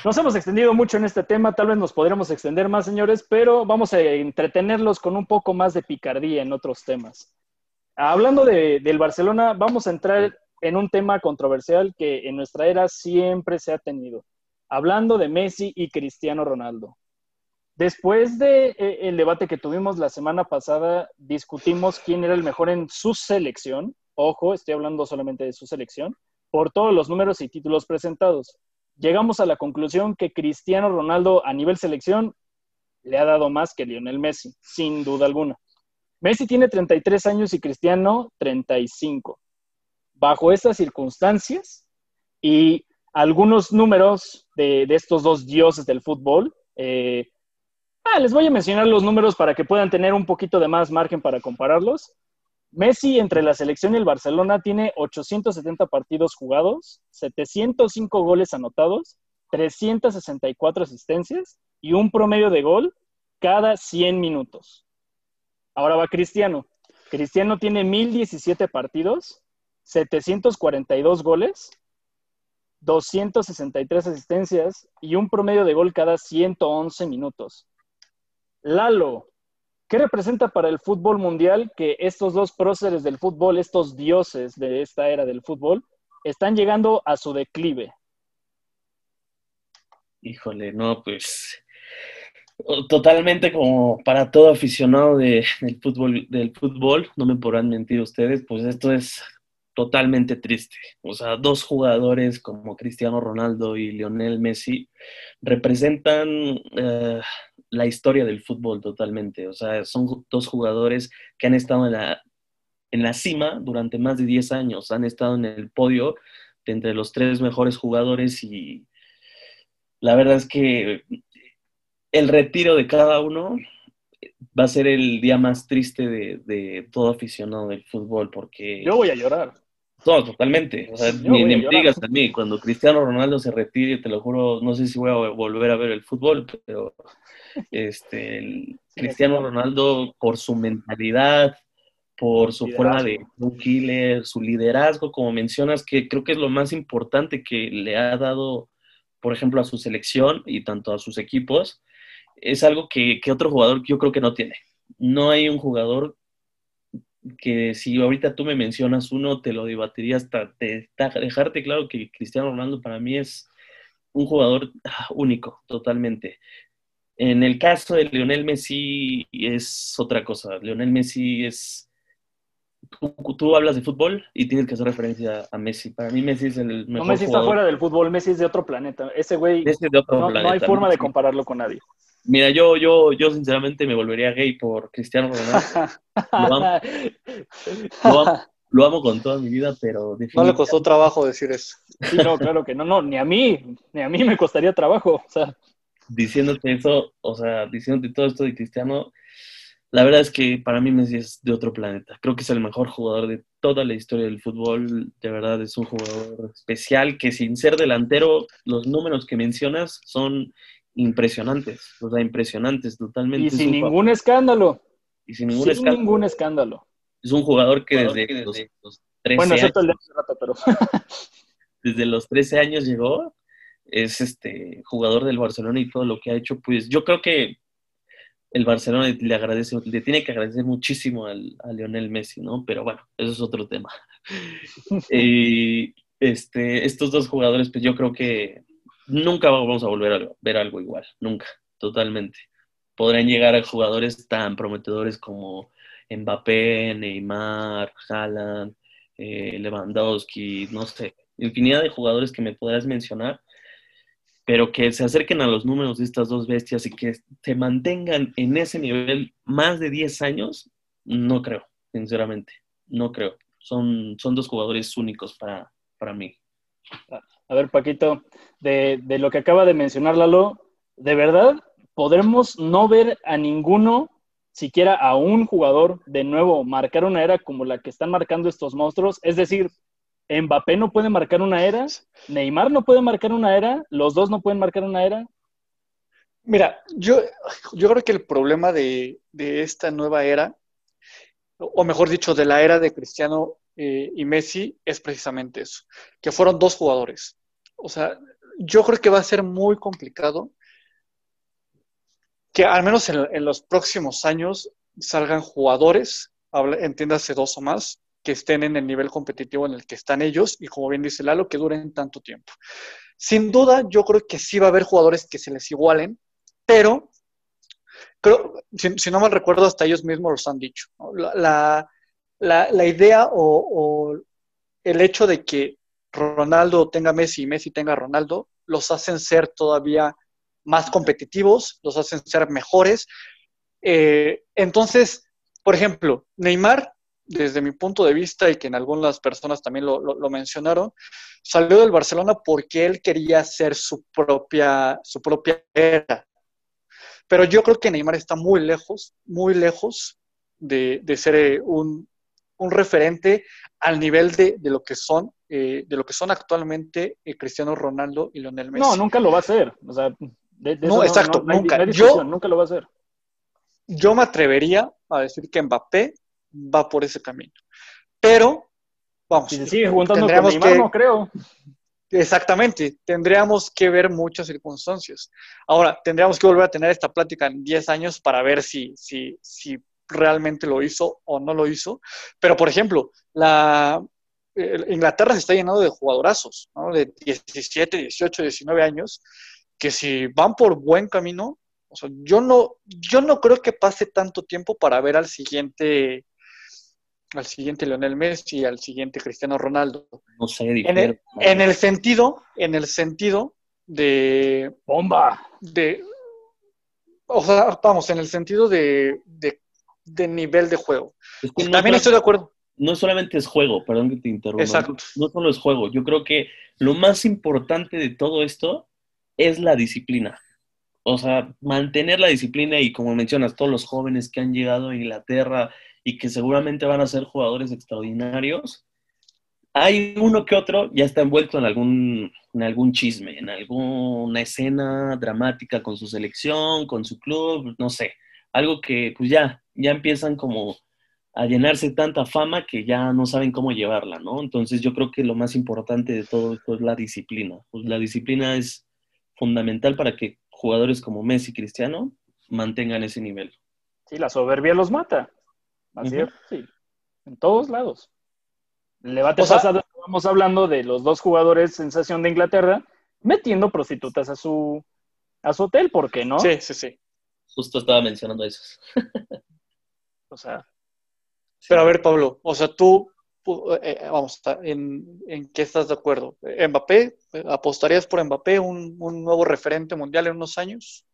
nos hemos extendido mucho en este tema, tal vez nos podremos extender más, señores, pero vamos a entretenerlos con un poco más de picardía en otros temas. Hablando de, del Barcelona, vamos a entrar en un tema controversial que en nuestra era siempre se ha tenido. Hablando de Messi y Cristiano Ronaldo. Después del de, eh, el debate que tuvimos la semana pasada, discutimos quién era el mejor en su selección. Ojo, estoy hablando solamente de su selección, por todos los números y títulos presentados. Llegamos a la conclusión que Cristiano Ronaldo a nivel selección le ha dado más que Lionel Messi, sin duda alguna. Messi tiene 33 años y Cristiano 35. Bajo estas circunstancias y algunos números de, de estos dos dioses del fútbol, eh, Ah, les voy a mencionar los números para que puedan tener un poquito de más margen para compararlos. Messi entre la selección y el Barcelona tiene 870 partidos jugados, 705 goles anotados, 364 asistencias y un promedio de gol cada 100 minutos. Ahora va Cristiano. Cristiano tiene 1017 partidos, 742 goles, 263 asistencias y un promedio de gol cada 111 minutos. Lalo, ¿qué representa para el fútbol mundial que estos dos próceres del fútbol, estos dioses de esta era del fútbol, están llegando a su declive? Híjole, no, pues Totalmente como para todo aficionado del, fútbol, del fútbol, no me podrán mentir ustedes, pues esto es totalmente triste. O sea, dos jugadores como Cristiano Ronaldo y Lionel Messi representan eh, la historia del fútbol totalmente. O sea, son dos jugadores que han estado en la, en la cima durante más de 10 años, han estado en el podio de entre los tres mejores jugadores y la verdad es que el retiro de cada uno va a ser el día más triste de, todo aficionado del fútbol porque... Yo voy a llorar. No, totalmente. O sea, ni, me digas a mí, cuando Cristiano Ronaldo se retire, te lo juro, no sé si voy a volver a ver el fútbol, pero este, Cristiano Ronaldo, por su mentalidad, por su fuera de un killer, su liderazgo, como mencionas, que creo que es lo más importante que le ha dado, por ejemplo, a su selección y tanto a sus equipos, es algo que, otro jugador yo creo que no tiene. No hay un jugador que si ahorita tú me mencionas uno, te lo debatiría hasta dejarte claro que Cristiano Ronaldo para mí es un jugador ah, único, totalmente. En el caso de Lionel Messi es otra cosa. Lionel Messi es... Tú, hablas de fútbol y tienes que hacer referencia a Messi. Para mí Messi es el mejor No, Messi está fuera del fútbol, Messi es de otro planeta. Ese güey, no, no, hay forma de compararlo con nadie. Mira, yo, yo, yo sinceramente me volvería gay por Cristiano Ronaldo. Lo amo, con toda mi vida, pero No le costó trabajo decir eso. Sí, no, claro que no, no, ni a mí, ni a mí me costaría trabajo. O sea. Diciéndote eso, o sea, diciéndote todo esto de Cristiano, la verdad es que para mí Messi es de otro planeta. Creo que es el mejor jugador de toda la historia del fútbol. De verdad es un jugador especial que sin ser delantero, los números que mencionas son impresionantes, o sea, impresionantes totalmente. Y sin ningún escándalo. Y sin ningún, escándalo. ningún escándalo. Es un jugador que, desde, los, 13 bueno, años, el de rato, pero... desde los 13 años llegó, es este jugador del Barcelona y todo lo que ha hecho, pues yo creo que el Barcelona le agradece, le tiene que agradecer muchísimo al, a Lionel Messi, ¿no? Pero bueno, eso es otro tema. y este, estos dos jugadores, pues yo creo que nunca vamos a volver a ver algo igual, nunca, totalmente. Podrán llegar a jugadores tan prometedores como Mbappé, Neymar, Haaland, eh, Lewandowski, no sé, infinidad de jugadores que me podrás mencionar, pero que se acerquen a los números de estas dos bestias y que se mantengan en ese nivel más de 10 años, no creo, sinceramente, no creo. Son, son dos jugadores únicos para, para mí. A ver, Paquito, de, lo que acaba de mencionar Lalo, ¿de verdad podremos no ver a ninguno, siquiera a un jugador, de nuevo marcar una era como la que están marcando estos monstruos? Es decir, Mbappé no puede marcar una era, Neymar no puede marcar una era, los dos no pueden marcar una era. Mira, yo, yo creo que el problema de, de esta nueva era, o mejor dicho, de la era de Cristiano eh, y Messi es precisamente eso, que fueron dos jugadores. O sea, yo creo que va a ser muy complicado que al menos en, los próximos años salgan jugadores, entiéndase dos o más, que estén en el nivel competitivo en el que están ellos y como bien dice Lalo, que duren tanto tiempo. Sin duda, yo creo que sí va a haber jugadores que se les igualen, pero creo, si, no mal recuerdo, hasta ellos mismos los han dicho. la, idea o, el hecho de que Ronaldo tenga Messi y Messi tenga Ronaldo los hacen ser todavía más competitivos, los hacen ser mejores. Eh, entonces, por ejemplo, Neymar, desde mi punto de vista y que en algunas personas también lo, mencionaron, salió del Barcelona porque él quería hacer su propia, su propia era. Pero yo creo que Neymar está muy lejos, muy lejos de, de ser eh, un, un referente al nivel de, lo que son eh, de lo que son actualmente eh, Cristiano Ronaldo y Lionel Messi. No, nunca lo va a hacer. no, exacto, nunca. yo, nunca lo va a hacer. Yo me atrevería a decir que Mbappé va por ese camino. Pero, vamos. Si se sigue juntando con Neymar, no creo. Exactamente, tendríamos que ver muchas circunstancias. Ahora, tendríamos que volver a tener esta plática en 10 años para ver si, si, si realmente lo hizo o no lo hizo. Pero, por ejemplo, la, Inglaterra se está llenando de jugadorazos, ¿no? de 17, 18, 19 años, que si van por buen camino, O sea, yo no, yo no creo que pase tanto tiempo para ver al siguiente, al siguiente Lionel Messi, al siguiente Cristiano Ronaldo. No sé, en el, en el sentido, en el sentido de bomba, de, o sea, vamos, en el sentido de, de, nivel de juego. También estoy de acuerdo. No solamente es juego, perdón que te interrumpa. Exacto. No solo es juego. Yo creo que lo más importante de todo esto es la disciplina. O sea, mantener la disciplina y como mencionas, todos los jóvenes que han llegado a Inglaterra y que seguramente van a ser jugadores extraordinarios, hay uno que otro ya está envuelto en algún, en algún chisme, en alguna escena dramática con su selección, con su club, no sé, algo que pues ya, ya empiezan como a llenarse tanta fama que ya no saben cómo llevarla, ¿no? Entonces yo creo que lo más importante de todo esto es la disciplina. Pues la disciplina es fundamental para que jugadores como Messi y Cristiano mantengan ese nivel. Sí, la soberbia los mata. Así es, sí. En todos lados. El debate pasado estábamos hablando de los dos jugadores sensación de Inglaterra metiendo prostitutas a su, a su hotel, ¿por qué no? Sí, sí, sí. Justo estaba mencionando eso. o sea. Pero a ver, Pablo, o sea, tú, eh, eh, vamos, ¿en, ¿en, qué estás de acuerdo? ¿Mbappé? ¿Apostarías por Mbappé, un, un nuevo referente mundial en unos años?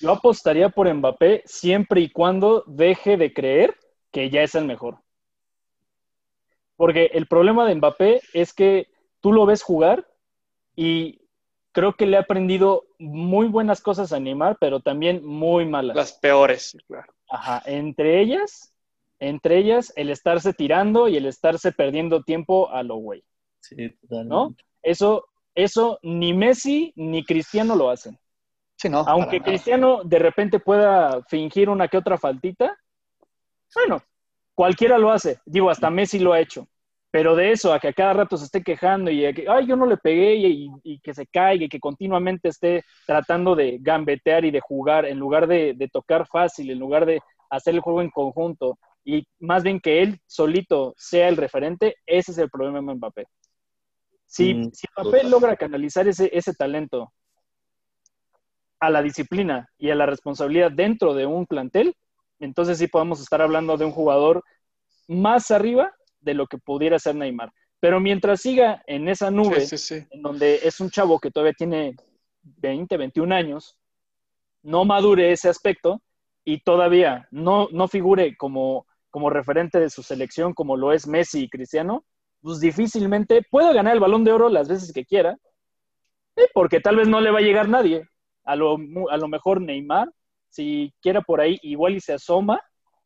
Yo apostaría por Mbappé siempre y cuando deje de creer que ya es el mejor. Porque el problema de Mbappé es que tú lo ves jugar y creo que le ha aprendido muy buenas cosas a Neymar, pero también muy malas. Las peores, claro. Ajá, entre ellas, entre ellas el estarse tirando y el estarse perdiendo tiempo a lo güey. Sí, totalmente. ¿No? Eso, eso ni Messi ni Cristiano lo hacen. Sí, no. Aunque Cristiano de repente pueda fingir una que otra faltita, bueno, cualquiera lo hace. Digo, hasta Messi lo ha hecho. Pero de eso, a que a cada rato se esté quejando y que, ay, yo no le pegué y, que se caiga y que continuamente esté tratando de gambetear y de jugar en lugar de, tocar fácil, en lugar de hacer el juego en conjunto y más bien que él solito sea el referente, ese es el problema de Mbappé. Si, mm, si Mbappé logra canalizar ese, ese talento a la disciplina y a la responsabilidad dentro de un plantel, entonces sí podemos estar hablando de un jugador más arriba de lo que pudiera ser Neymar. Pero mientras siga en esa nube, en donde es un chavo que todavía tiene 20, 21 años, no madure ese aspecto y todavía no, no figure como, como referente de su selección como lo es Messi y Cristiano, pues difícilmente puede ganar el balón de oro las veces que quiera, porque tal vez no le va a llegar nadie. A lo, a lo mejor Neymar, si quiera por ahí, igual y se asoma,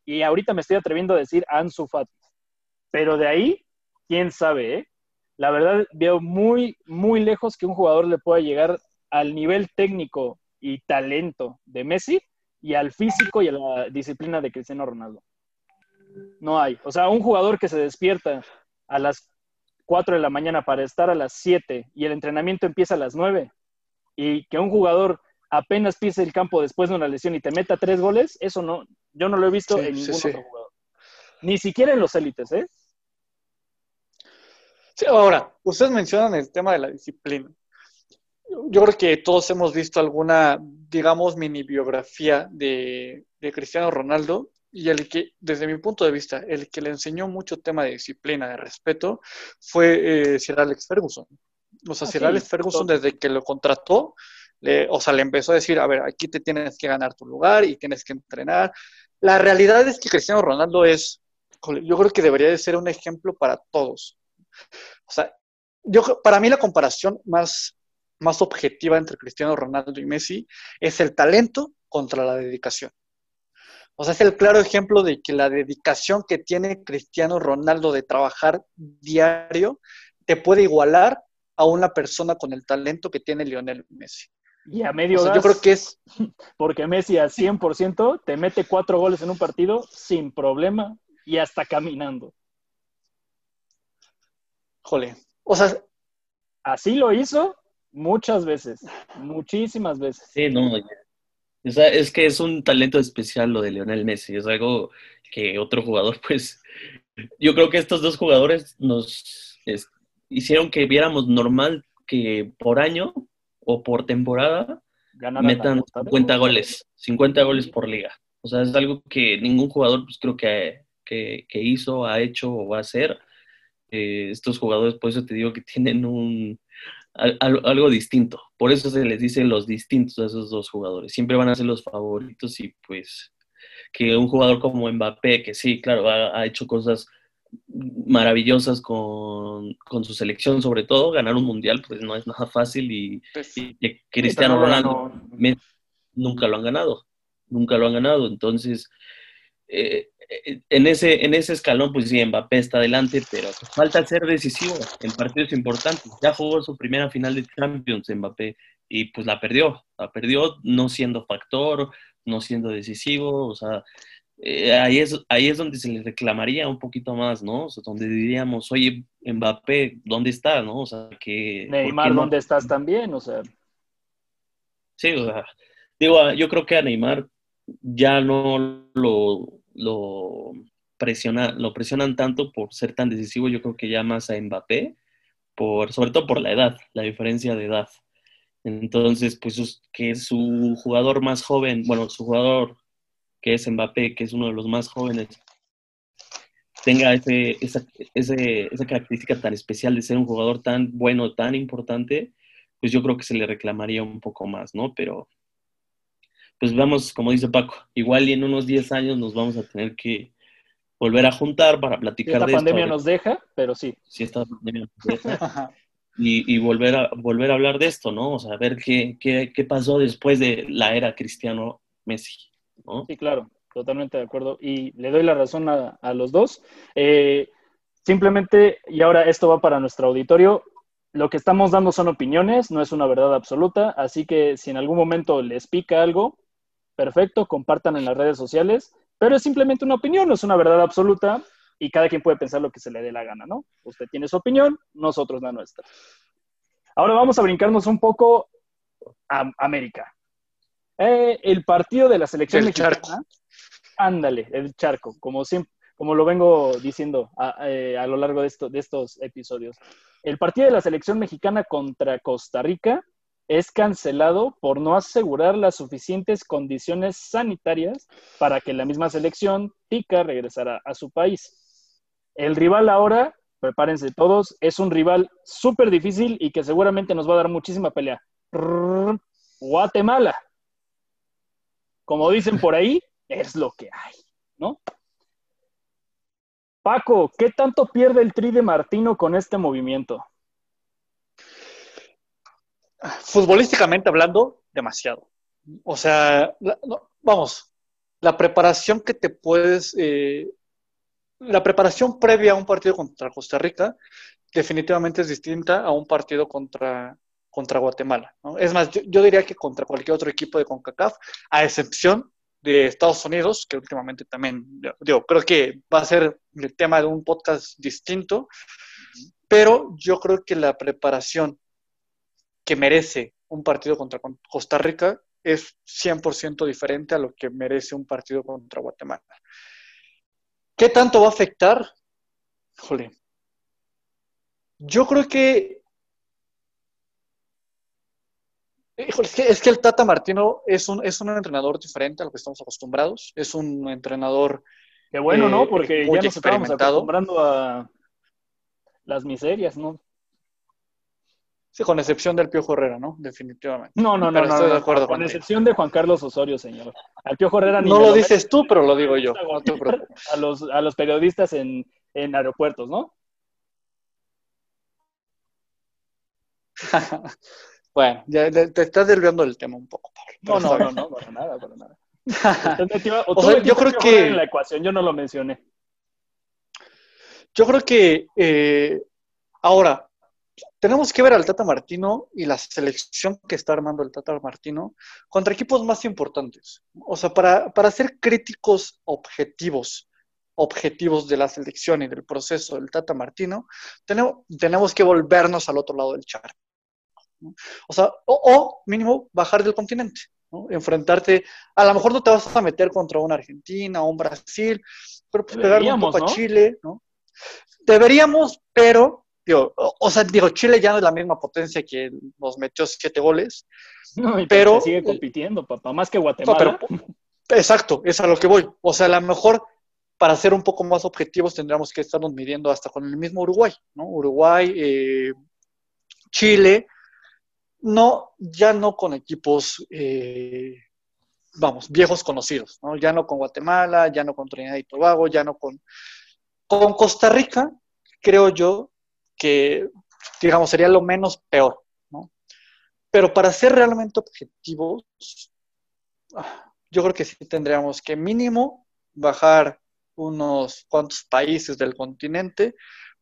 y ahorita me estoy atreviendo a decir Ansu Fati. Pero de ahí, quién sabe, ¿eh? La verdad, veo muy, muy lejos que un jugador le pueda llegar al nivel técnico y talento de Messi y al físico y a la disciplina de Cristiano Ronaldo. No hay. O sea, un jugador que se despierta a las 4 de la mañana para estar a las 7 y el entrenamiento empieza a las 9 y que un jugador apenas pise el campo después de una lesión y te meta tres goles, eso no, yo no lo he visto en ningún otro jugador. Ni siquiera en los élites, ¿eh? Sí, ahora, ustedes mencionan el tema de la disciplina. Yo creo que todos hemos visto alguna, digamos, mini biografía de, Cristiano Ronaldo y el que, desde mi punto de vista, el que le enseñó mucho tema de disciplina, de respeto, fue eh, Sir Alex Ferguson. O sea, ah, Sir Alex Ferguson, desde que lo contrató, le, o sea, le empezó a decir, a ver, aquí te tienes que ganar tu lugar y tienes que entrenar. La realidad es que Cristiano Ronaldo es, yo creo que debería de ser un ejemplo para todos. O sea, yo, para mí la comparación más, más objetiva entre Cristiano Ronaldo y Messi es el talento contra la dedicación. O sea, es el claro ejemplo de que la dedicación que tiene Cristiano Ronaldo de trabajar diario te puede igualar a una persona con el talento que tiene Lionel Messi. Y a medio Yo creo que es... Porque Messi al 100% te mete cuatro goles en un partido sin problema y hasta caminando. Jole, o sea... Así lo hizo muchas veces, muchísimas veces. Sí, no, o sea, es que es un talento especial lo de Lionel Messi, es algo que otro jugador, pues, yo creo que estos dos jugadores nos hicieron que viéramos normal que por año o por temporada metan 50 goles, 50 goles por liga. O sea, es algo que ningún jugador, pues creo que, que, hizo, ha hecho o va a hacer. Eh, estos jugadores, por eso te digo que tienen un algo distinto. Por eso se les dice los distintos a esos dos jugadores. Siempre van a ser los favoritos y pues que un jugador como Mbappé, que sí, claro, ha, hecho cosas maravillosas con, su selección, sobre todo ganar un mundial, pues no es nada fácil y, pues Cristiano Ronaldo nunca lo han ganado, nunca lo han ganado, entonces eh, en, ese, en ese escalón, pues sí, Mbappé está adelante, pero falta ser decisivo en partidos importantes. Ya jugó su primera final de Champions Mbappé y pues la perdió, la perdió no siendo factor, no siendo decisivo, o sea, eh, ahí, es, ahí es donde se le reclamaría un poquito más, ¿no? O sea, donde diríamos, oye, Mbappé, ¿dónde estás, no? O sea, que... Neymar, ¿dónde estás también? O sea... Sí, o sea, digo, yo creo que a Neymar ya no lo, lo, presiona, lo presionan tanto por ser tan decisivo, yo creo que ya más a Mbappé, por, sobre todo por la edad, la diferencia de edad. Entonces, pues que su jugador más joven, bueno, su jugador que es Mbappé, que es uno de los más jóvenes, tenga ese, esa, esa característica tan especial de ser un jugador tan bueno, tan importante, pues yo creo que se le reclamaría un poco más, ¿no? Pero, pues vamos, como dice Paco, igual y en unos 10 años nos vamos a tener que volver a juntar para platicar esta pandemia nos deja, pero sí. Si esta pandemia nos deja. y, volver, a, volver a hablar de esto, ¿no? O sea, ver qué, qué, qué pasó después de la era Cristiano Messi, ¿no? Sí, claro, totalmente de acuerdo. Y le doy la razón a, a los dos. Eh, simplemente, y ahora esto va para nuestro auditorio, lo que estamos dando son opiniones, no es una verdad absoluta, así que si en algún momento les pica algo, perfecto, compartan en las redes sociales, pero es simplemente una opinión, no es una verdad absoluta y cada quien puede pensar lo que se le dé la gana, ¿no? Usted tiene su opinión, nosotros la nuestra. Ahora vamos a brincarnos un poco a América. Eh, el partido de la selección mexicana. Ándale, el charco, como siempre, como lo vengo diciendo a, eh, lo largo de, esto, de estos episodios. El partido de la selección mexicana contra Costa Rica es cancelado por no asegurar las suficientes condiciones sanitarias para que la misma selección tica regresara a su país. El rival ahora, prepárense todos, es un rival súper difícil y que seguramente nos va a dar muchísima pelea. Guatemala. Como dicen por ahí, es lo que hay, ¿no? Paco, ¿qué tanto pierde el Tri de Martino con este movimiento? Futbolísticamente hablando, demasiado. O sea, vamos, la preparación que te puedes, eh, la preparación previa a un partido contra Costa Rica definitivamente es distinta a un partido contra, contra Guatemala. Es más, yo, diría que contra cualquier otro equipo de CONCACAF, a excepción de Estados Unidos, que últimamente también, digo, creo que va a ser el tema de un podcast distinto, pero yo creo que la preparación que merece un partido contra Costa Rica es 100% diferente a lo que merece un partido contra Guatemala. ¿Qué tanto va a afectar? Jole. Yo creo que es que, el Tata Martino es un, es un entrenador diferente a lo que estamos acostumbrados. Es un entrenador. Qué bueno, ¿no? Eh, Porque ya nos estábamos acostumbrando a las miserias, ¿no? Sí, con excepción del Piojo Herrera, ¿no? Definitivamente. No, no, no, no, estoy de acuerdo con, excepción de Juan Carlos Osorio, señor. Al Piojo Herrera ni No lo, dices tú, pero lo digo yo. a, los, a los periodistas en, en aeropuertos, ¿no? bueno, ya te estás desviando del tema un poco, Pablo. No, no, no, no, para nada, para nada. o, sea, yo creo que en la ecuación yo no lo mencioné. Yo creo que eh, ahora tenemos que ver al Tata Martino y la selección que está armando el Tata Martino contra equipos más importantes. O sea, para, para ser críticos objetivos, objetivos de la selección y del proceso del Tata Martino, tenemos, tenemos que volvernos al otro lado del charco. O sea, o, mínimo bajar del continente, enfrentarte, a lo mejor no te vas a meter contra una Argentina un Brasil, pero pues pegarle un poco a Chile, ¿no? Deberíamos, pero digo, o, sea, digo, Chile ya no es la misma potencia que nos metió siete goles. No, Pero- pero sigue compitiendo, papá, más que No, Guatemala. pero, exacto, es a lo que voy. O sea, a lo mejor para ser un poco más objetivos tendríamos que estarnos midiendo hasta con el mismo Uruguay, ¿no? Uruguay, eh, Chile, no, ya no con equipos, eh, vamos, viejos conocidos, ¿no? Ya no con Guatemala, ya no con Trinidad y Tobago, ya no con... Con Costa Rica, creo yo que, digamos, sería lo menos peor, ¿no? Pero para ser realmente objetivos, ah, yo creo que sí tendríamos que mínimo bajar unos cuantos países del continente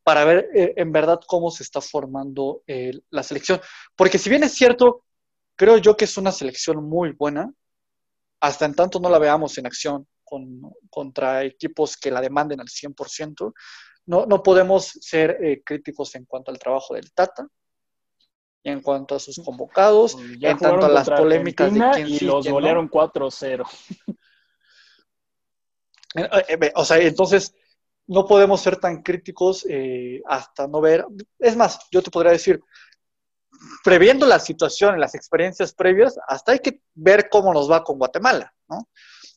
para ver eh, en verdad cómo se está formando eh, la selección. Porque si bien es cierto, creo yo que es una selección muy buena, hasta en tanto no la veamos en acción con, contra equipos que la demanden al 100%, no, no podemos ser eh, críticos en cuanto al trabajo del Tata, y en cuanto a sus convocados, Pues ya en tanto a las polémicas de quién y sí, los quién no. golearon 4-0. Eh, eh, ve, O sea, entonces no podemos ser tan críticos eh, hasta no ver. Es más, yo te podría decir, previendo la situación, las experiencias previas, hasta hay que ver cómo nos va con Guatemala, ¿no?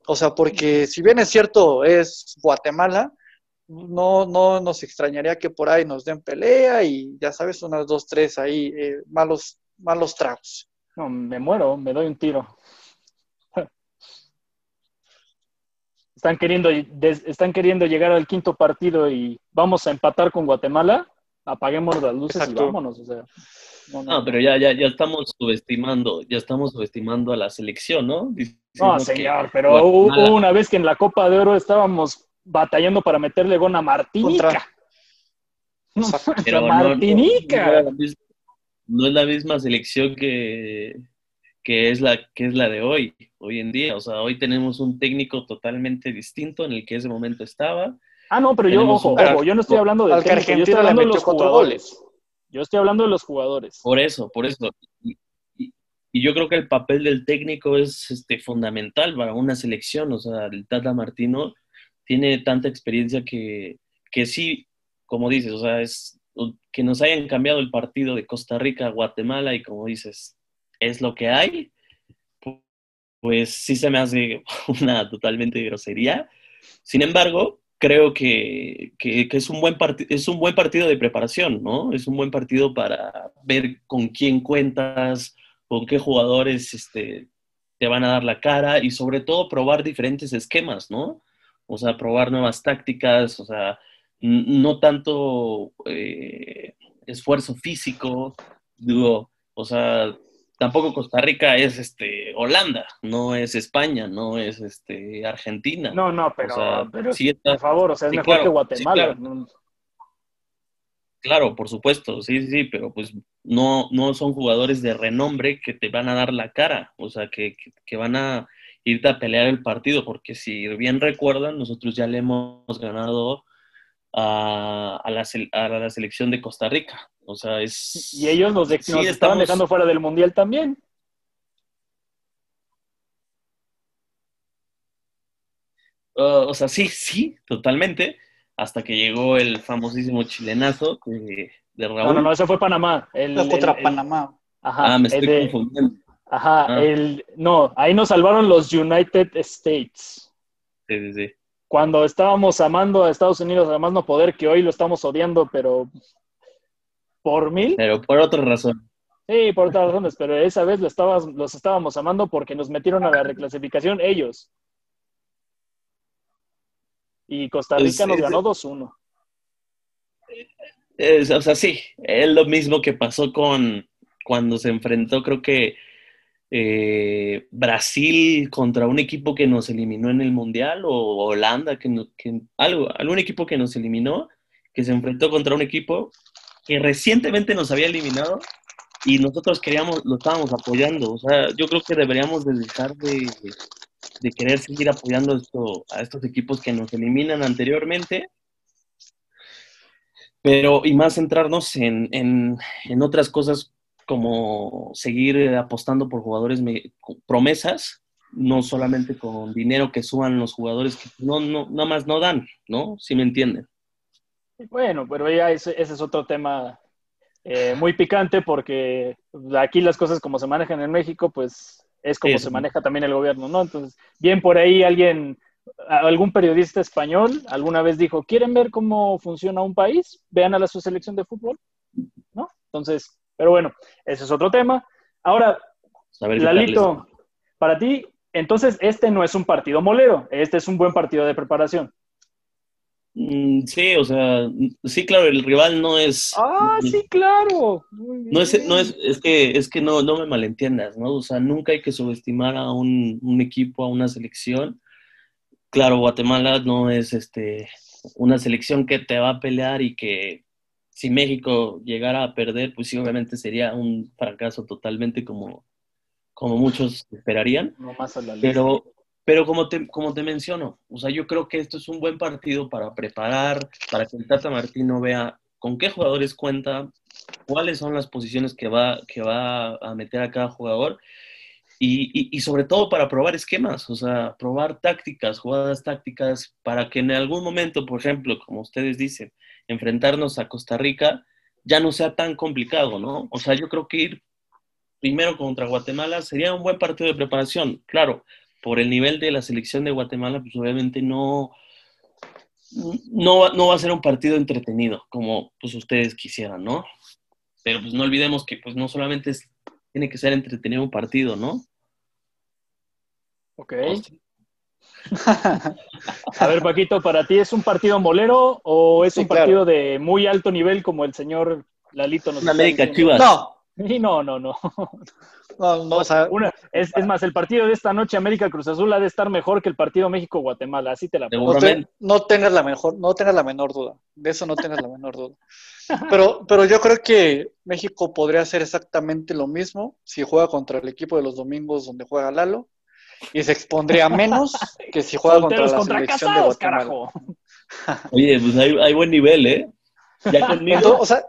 O sea, porque si bien es cierto, es Guatemala, no, no nos extrañaría que por ahí nos den pelea y ya sabes, unas dos, tres ahí, eh, malos, malos tragos. No, me muero, me doy un tiro. Están queriendo, están queriendo llegar al quinto partido y vamos a empatar con Guatemala. Apaguemos las luces Exacto. y vámonos. O sea, no, no, No, pero ya, ya, ya estamos subestimando, ya estamos subestimando a la selección, ¿no? Diciendo No, que señor, pero Guatemala- hubo una vez que en la Copa de Oro estábamos batallando para meterle gol a Martinica. Contra- No, Martinica. No, es la misma- no es la misma selección que, que, es la, que es la de hoy, hoy en día. O sea, hoy tenemos un técnico totalmente distinto en el que ese momento estaba. Ah, no, pero yo, ojo, yo no estoy hablando que técnico, yo estoy Argentina hablando de los jugadores. goles. Yo estoy hablando de los jugadores. Por eso, por eso. Y, y- y yo creo que el papel del técnico es este, fundamental para una selección. O sea, el Tata Martino tiene tanta experiencia que, que sí, como dices, o sea, es que nos hayan cambiado el partido de Costa Rica a Guatemala y como dices, es lo que hay, pu- pues sí se me hace una totalmente grosería. Sin embargo, creo que, que- es, un buen es un buen partido de preparación, ¿no? Es un buen partido para ver con quién cuentas, con qué jugadores este, te van a dar la cara y sobre todo probar diferentes esquemas, ¿no? O sea, probar nuevas tácticas, o sea, no tanto eh, esfuerzo físico, digo, o sea, tampoco Costa Rica es este Holanda, no es España, no es este Argentina. No, no, pero, O sea, pero sí está- por favor, o sea, es sí, mejor claro, que Guatemala. sí, claro. por supuesto, sí, sí, sí, pero pues no, no son jugadores de renombre que te van a dar la cara, o sea, que, que, que van a irte a pelear el partido, porque si bien recuerdan, nosotros ya le hemos ganado a, a la, a la selección de Costa Rica, o sea, es... Y ellos nos, de- Sí, nos estaban estamos- dejando fuera del Mundial también. Uh, o sea, sí, sí, totalmente, hasta que llegó el famosísimo chilenazo de, de Raúl. No, no, no, ese fue Panamá. El, No, contra el- el- Panamá. Ajá, ah, me estoy de- confundiendo. Ajá, Ah. el, no, ahí nos salvaron los United States. Sí, sí, sí. Cuando estábamos amando a Estados Unidos, además no poder, que hoy lo estamos odiando, pero por mil. Pero por otra razón. Sí, por otras razones, pero esa vez lo estabas- los estábamos amando porque nos metieron a la reclasificación ellos. Y Costa Rica nos ganó 2-1. Es- o sea, sí, es lo mismo que pasó con cuando se enfrentó, creo que eh, Brasil contra un equipo que nos eliminó en el Mundial o Holanda, que, que- algo, algún equipo que nos eliminó, que se enfrentó contra un equipo que recientemente nos había eliminado y nosotros queríamos, lo estábamos apoyando. O sea, yo creo que deberíamos de dejar de, de querer seguir apoyando esto, a estos equipos que nos eliminan anteriormente pero y más centrarnos en, en, en otras cosas como seguir eh, apostando por jugadores me- promesas, no solamente con dinero que suban los jugadores que no, no, nada más no dan, ¿no? Si me entienden. Bueno, pero ya ese, ese es otro tema eh, muy picante porque aquí las cosas como se manejan en México, pues es como se maneja también el gobierno, ¿no? Entonces, bien por ahí alguien, algún periodista español alguna vez dijo, ¿quieren ver cómo funciona un país? Vean a la su selección de fútbol, ¿no? Entonces, pero bueno, ese es otro tema. Ahora, Lalito, para ti, entonces este no es un partido molero, este es un buen partido de preparación. Mm, sí, o sea, sí, claro, el rival no es. Ah, sí, claro. No es, no es, es que, es que no, no me malentiendas, ¿no? O sea, nunca hay que subestimar a un, un equipo, a una selección. Claro, Guatemala no es este una selección que te va a pelear y que si México llegara a perder, pues sí, obviamente sería un fracaso totalmente como, como muchos esperarían. No más a la pero, pero como te, como te menciono, o sea, yo creo que esto es un buen partido para preparar, para que el Tata Martino vea con qué jugadores cuenta, cuáles son las posiciones que va, que va a meter a cada jugador y, y, sobre todo para probar esquemas, o sea, probar tácticas, jugadas tácticas, para que en algún momento, por ejemplo, como ustedes dicen, enfrentarnos a Costa Rica ya no sea tan complicado, ¿no? O sea, yo creo que ir primero contra Guatemala sería un buen partido de preparación. Claro, por el nivel de la selección de Guatemala, pues obviamente no, no, no va a ser un partido entretenido como pues ustedes quisieran, ¿no? Pero pues no olvidemos que pues no solamente tiene que ser entretenido un partido, ¿no? Ok. A ver, Paquito, ¿para ti es un partido molero o es un partido de muy alto nivel como el señor Lalito nos América Chivas. No. no, no, no. No, es, más, el partido de esta noche América Cruz Azul ha de estar mejor que el partido México-Guatemala, así te la pongo. No, tengas la mejor, no tengas la menor duda, de eso no tengas la menor duda. Pero, pero yo creo que México podría hacer exactamente lo mismo si juega contra el equipo de los domingos donde juega Lalo y se expondría menos que si juega contra la selección de Guatemala. Oye, pues hay, buen nivel, ¿eh? Ya conmigo. o sea,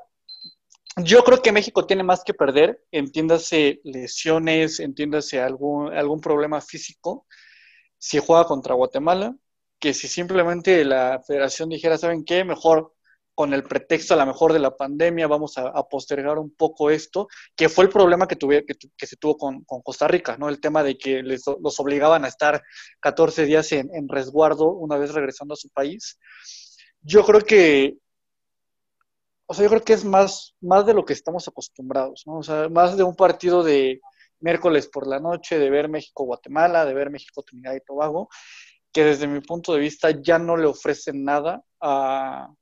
yo creo que México tiene más que perder, entiéndase lesiones, entiéndase algún, algún problema físico, si juega contra Guatemala, que si simplemente la federación dijera, ¿saben qué? Mejor con el pretexto a lo mejor de la pandemia vamos a, postergar un poco esto, que fue el problema que, tuve, que, se tuvo con, Costa Rica, ¿no? El tema de que les, los obligaban a estar 14 días en, en resguardo una vez regresando a su país. Yo creo que o sea, yo creo que es más, más de lo que estamos acostumbrados, ¿no? O sea, más de un partido de miércoles por la noche, de ver México-Guatemala, de ver México-Trinidad y Tobago, que desde mi punto de vista ya no le ofrecen nada a,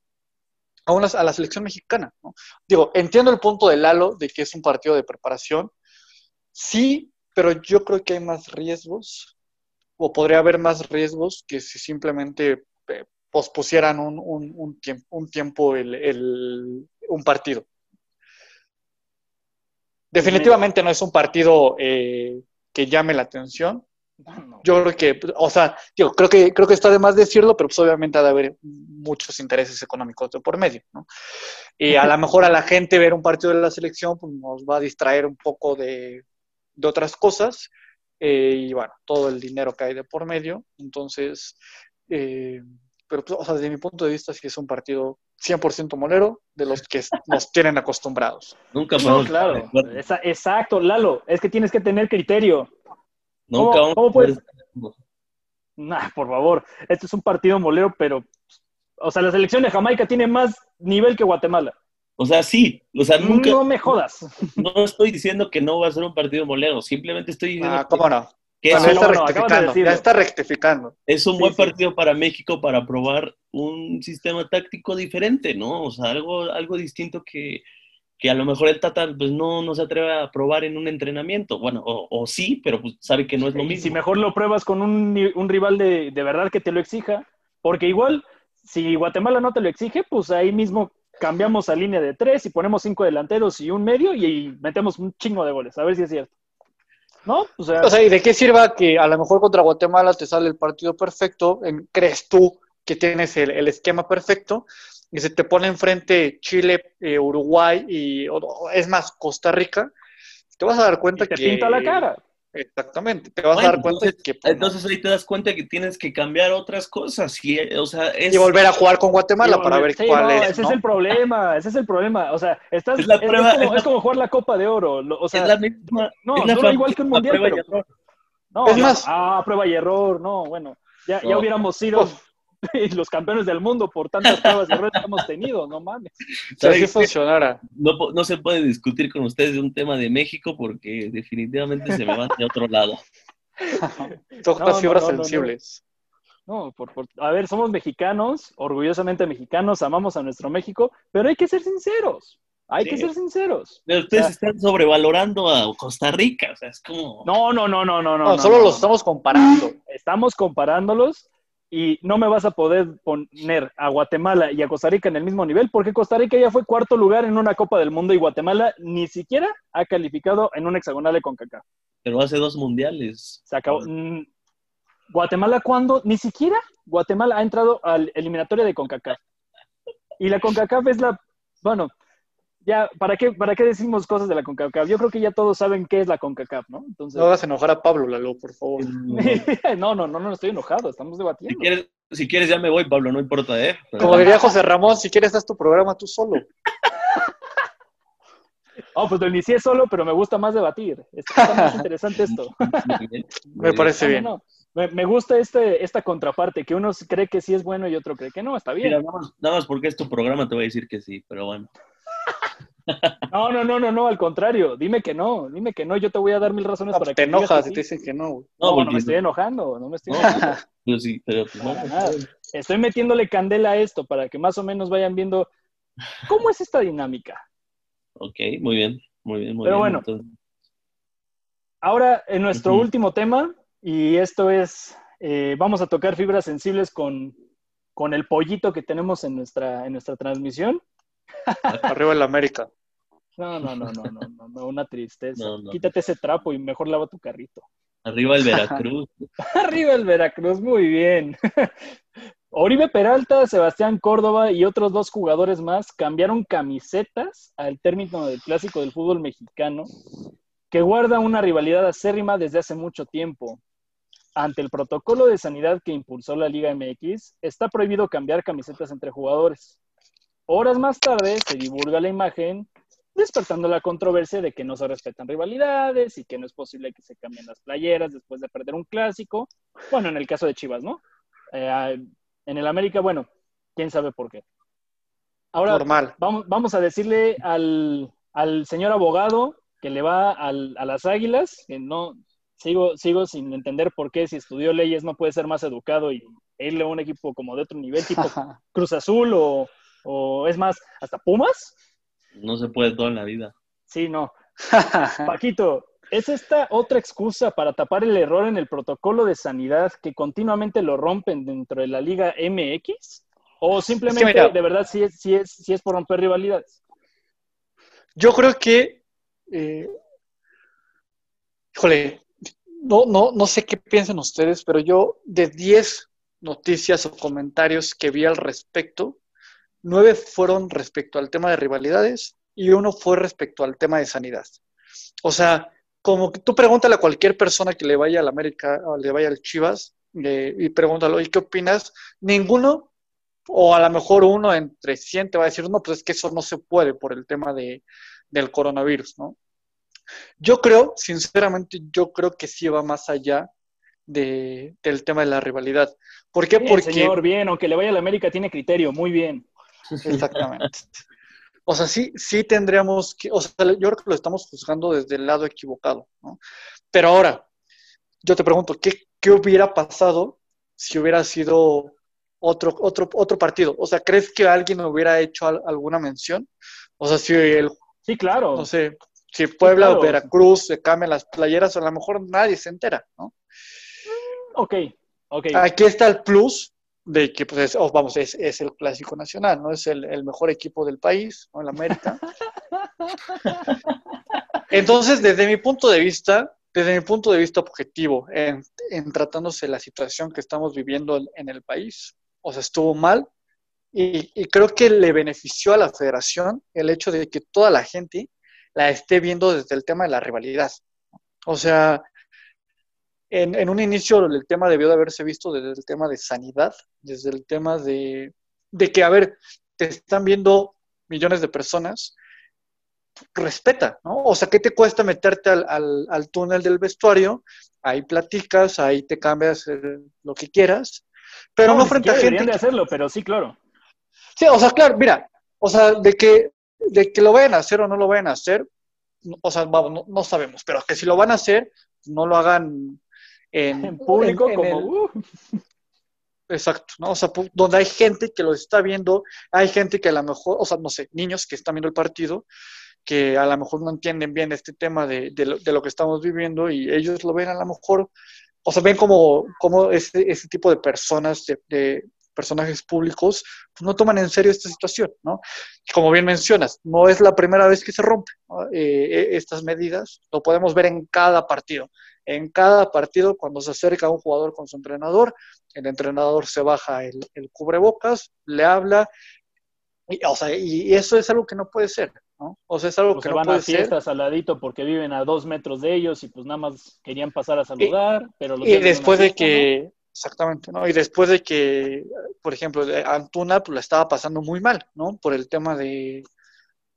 a, a la selección mexicana, ¿no? Digo, entiendo el punto de Lalo de que es un partido de preparación, sí, pero yo creo que hay más riesgos, o podría haber más riesgos que si simplemente eh, pospusieran un, un, tiempo, un, tiempo el, un partido. Definitivamente no es un partido eh, que llame la atención. Yo creo que, o sea, yo creo que creo que está de más decirlo, pero pues obviamente ha de haber muchos intereses económicos de por medio, ¿no? Y a lo mejor a la gente ver un partido de la selección pues, nos va a distraer un poco de, de otras cosas eh, y bueno, todo el dinero que hay de por medio. Entonces, eh, pero pues, o sea, desde mi punto de vista sí es un partido 100% molero de los que nos tienen acostumbrados. Nunca no, claro. exacto, Lalo, es que tienes que tener criterio. Nunca ¿Cómo, puedes? Nah, por favor, este es un partido molero, pero o sea, la selección de Jamaica tiene más nivel que Guatemala. O sea, sí, o sea, nunca. No me jodas. No estoy diciendo que no va a ser un partido molero, simplemente estoy diciendo. Ah, ¿cómo no? ya, está rectificando, ya está rectificando. Es un buen partido para México para probar un sistema táctico diferente, ¿no? O sea, algo, algo distinto que, a lo mejor el Tata pues, no, no se atreve a probar en un entrenamiento. Bueno, o, sí, pero pues sabe que no es lo mismo. si mejor lo pruebas con un, un rival de, de verdad que te lo exija, porque igual, si Guatemala no te lo exige, pues ahí mismo cambiamos a línea de tres y ponemos cinco delanteros y un medio y metemos un chingo de goles, a ver si es cierto. ¿no? O sea, ¿y de qué sirva que a lo mejor contra Guatemala te sale el partido perfecto? ¿Crees tú que tienes el, esquema perfecto? Y se te pone enfrente Chile, eh, Uruguay y, es más, Costa Rica, te vas a dar cuenta te que... pinta la cara. Exactamente, te vas a dar cuenta entonces, que... pues, entonces ahí te das cuenta que tienes que cambiar otras cosas. Y, o sea, es, y volver a jugar con Guatemala para ver sí, cuál no, es. Ese ¿no? es el problema, ese es el problema. O sea, estás, Es la es, es prueba- como, es la- es como jugar la Copa de Oro. O sea, es la misma. no, es la dura igual que un mundial, prueba y pero- no, Es no, más- ah, prueba y error, no, bueno, ya, ya No. hubiéramos sido Uf. los campeones del mundo por tantas pruebas y errores que hemos tenido, no mames. Si ¿Saben así qué? funcionara. No, no se puede discutir con ustedes de un tema de México porque definitivamente se me va hacia otro lado. Toca No, fibras no, no, no. sensibles. No, por, por- a ver, somos mexicanos, orgullosamente mexicanos, amamos a nuestro México, pero hay que ser sinceros, hay Sí. que ser sinceros. Pero ustedes Ah. están sobrevalorando a Costa Rica. O sea, es como. No, no, no, no, no, no. No, no, solo no, los no. estamos comparando. Estamos comparándolos y no me vas a poder poner a Guatemala y a Costa Rica en el mismo nivel porque Costa Rica ya fue cuarto lugar en una Copa del Mundo y Guatemala ni siquiera ha calificado en un hexagonal de CONCACAF. Pero hace dos mundiales. Se acabó. Mm, Guatemala, ¿cuándo? Ni siquiera Guatemala ha entrado al eliminatoria de CONCACAF. Y la CONCACAF es la. Bueno, ya, ¿para qué, ¿para qué decimos cosas de la CONCACAF? Yo creo que ya todos saben qué es la CONCACAF, ¿no? Entonces. No hagas enojar a Pablo, Lalo, por favor. no, no, no, no estoy enojado, estamos Si debatiendo. quieres, si quieres ya me voy, Pablo, no importa, ¿eh? Pero- Como diría José Ramón, si quieres, haz tu programa tú solo. Oh, pues lo inicié solo, pero me gusta más debatir. Está más interesante esto. Me parece No, bien. no, no. Me, me gusta este, esta contraparte, que uno cree que sí es bueno y otro cree que no, está bien. Mira, nada más, nada más porque es tu programa te voy a decir que sí, pero bueno. No, no, no, no, no, al contrario, dime que no, dime que no, yo te voy a dar mil razones No, para pues te que digas enojas y te dicen que no. güey. No, me estoy enojando, no me estoy No, enojando. pero sí, pero no. Para nada. Estoy metiéndole candela a esto para que más o menos vayan viendo cómo es esta dinámica. Ok, muy bien, muy bien, muy Pero bien. bueno. Entonces, Ahora, en nuestro último tema, y esto es, eh, vamos a tocar fibras sensibles con, con el pollito que tenemos en nuestra, en nuestra transmisión. Arriba el América. No, no, no, no, no, no, no, una tristeza. No, no. Quítate ese trapo y mejor lava tu carrito. arriba el Veracruz. Arriba el Veracruz, muy bien. Oribe Peralta, Sebastián Córdoba y otros dos jugadores más cambiaron camisetas al término del clásico del fútbol mexicano, que guarda una rivalidad acérrima desde hace mucho tiempo. Ante el protocolo de sanidad que impulsó la Liga MX, está prohibido cambiar camisetas entre jugadores. Horas más tarde se divulga la imagen, despertando la controversia de que no se respetan rivalidades y que no es posible que se cambien las playeras después de perder un clásico. Bueno, en el caso de Chivas, ¿no? Eh, en el América, bueno, quién sabe por qué. Ahora, Normal. vamos, vamos a decirle al, al señor abogado que le va al- a las águilas, que no, sigo, sigo sin entender por qué si estudió leyes no puede ser más educado y irle a un equipo como de otro nivel, tipo Cruz Azul o, o es más, hasta Pumas. No se puede todo en la vida. Sí, no. Paquito, ¿es esta otra excusa para tapar el error en el protocolo de sanidad que continuamente lo rompen dentro de la Liga MX? ¿O simplemente mira- de verdad sí es, sí, es, sí es por romper rivalidades? Yo creo que, eh, híjole, no, no, no sé qué piensan ustedes, pero yo de 10 noticias o comentarios que vi al respecto, nueve fueron respecto al tema de rivalidades y uno fue respecto al tema de sanidad. O sea, como que tú pregúntale a cualquier persona que le vaya al América o le vaya al Chivas eh, y pregúntalo, ¿y qué opinas? Ninguno, o a lo mejor uno entre 100 te va a decir, no, pues es que eso no se puede por el tema de, del coronavirus, ¿no? Yo creo, sinceramente, yo creo que sí va más allá de, del tema de la rivalidad. ¿Por qué? Bien, Porque... señor, bien, aunque le vaya a la América tiene criterio, muy bien. Exactamente. O sea, sí, sí tendríamos que, o sea, yo creo que lo estamos juzgando desde el lado equivocado, ¿no? Pero ahora, yo te pregunto, ¿qué, qué hubiera pasado si hubiera sido otro, otro, otro partido? O sea, ¿crees que alguien hubiera hecho al- alguna mención? O sea, si el, Sí, claro. no sé, si Puebla claro. o Veracruz se cambian las playeras, a lo mejor nadie se entera, ¿no? Ok, ok. Aquí está el plus de que, pues, es, oh, vamos, es, es el clásico nacional, ¿no? Es el, el mejor equipo del país, ¿no? El América. Entonces, desde mi punto de vista, desde mi punto de vista objetivo, en, en tratándose la situación que estamos viviendo en, en el país, o sea, estuvo mal y, y creo que le benefició a la federación el hecho de que toda la gente la esté viendo desde el tema de la rivalidad. O sea, en, un inicio el tema debió de haberse visto desde el tema de sanidad, desde el tema de, de que, a ver, te están viendo millones de personas, respeta, ¿no? O sea, ¿qué te cuesta meterte al, túnel del vestuario? Ahí platicas, ahí te cambias eh, lo que quieras, pero no, frente a gente. de hacerlo, pero sí, claro. Sí, o sea, claro, mira, o sea, de que, de que lo vayan a hacer o no lo vayan a hacer, o sea, vamos, no, sabemos, pero que si lo van a hacer, no lo hagan en, público como... Uh. Exacto, ¿no? O sea, donde hay gente que lo está viendo, hay gente que a lo mejor, o sea, no sé, niños que están viendo el partido, que a lo mejor no entienden bien este tema de, de, lo, que estamos viviendo y ellos lo ven a lo mejor, o sea, ven como, como ese, ese tipo de personas, de, personajes públicos, pues no toman en serio esta situación, ¿no? como bien mencionas, no es la primera vez que se rompen eh, eh, estas medidas, lo podemos ver en cada partido. En cada partido, cuando se acerca un jugador con su entrenador, el entrenador se baja el, el cubrebocas, le habla, y, o sea, y eso es algo que no puede ser. O sea, es algo que no van a fiestas al ladito porque viven a dos metros de ellos y pues nada más querían pasar a saludar, pero Y después de que, exactamente, ¿no? Y después de que, por ejemplo, Antuna pues la estaba pasando muy mal, ¿no? Por el tema de,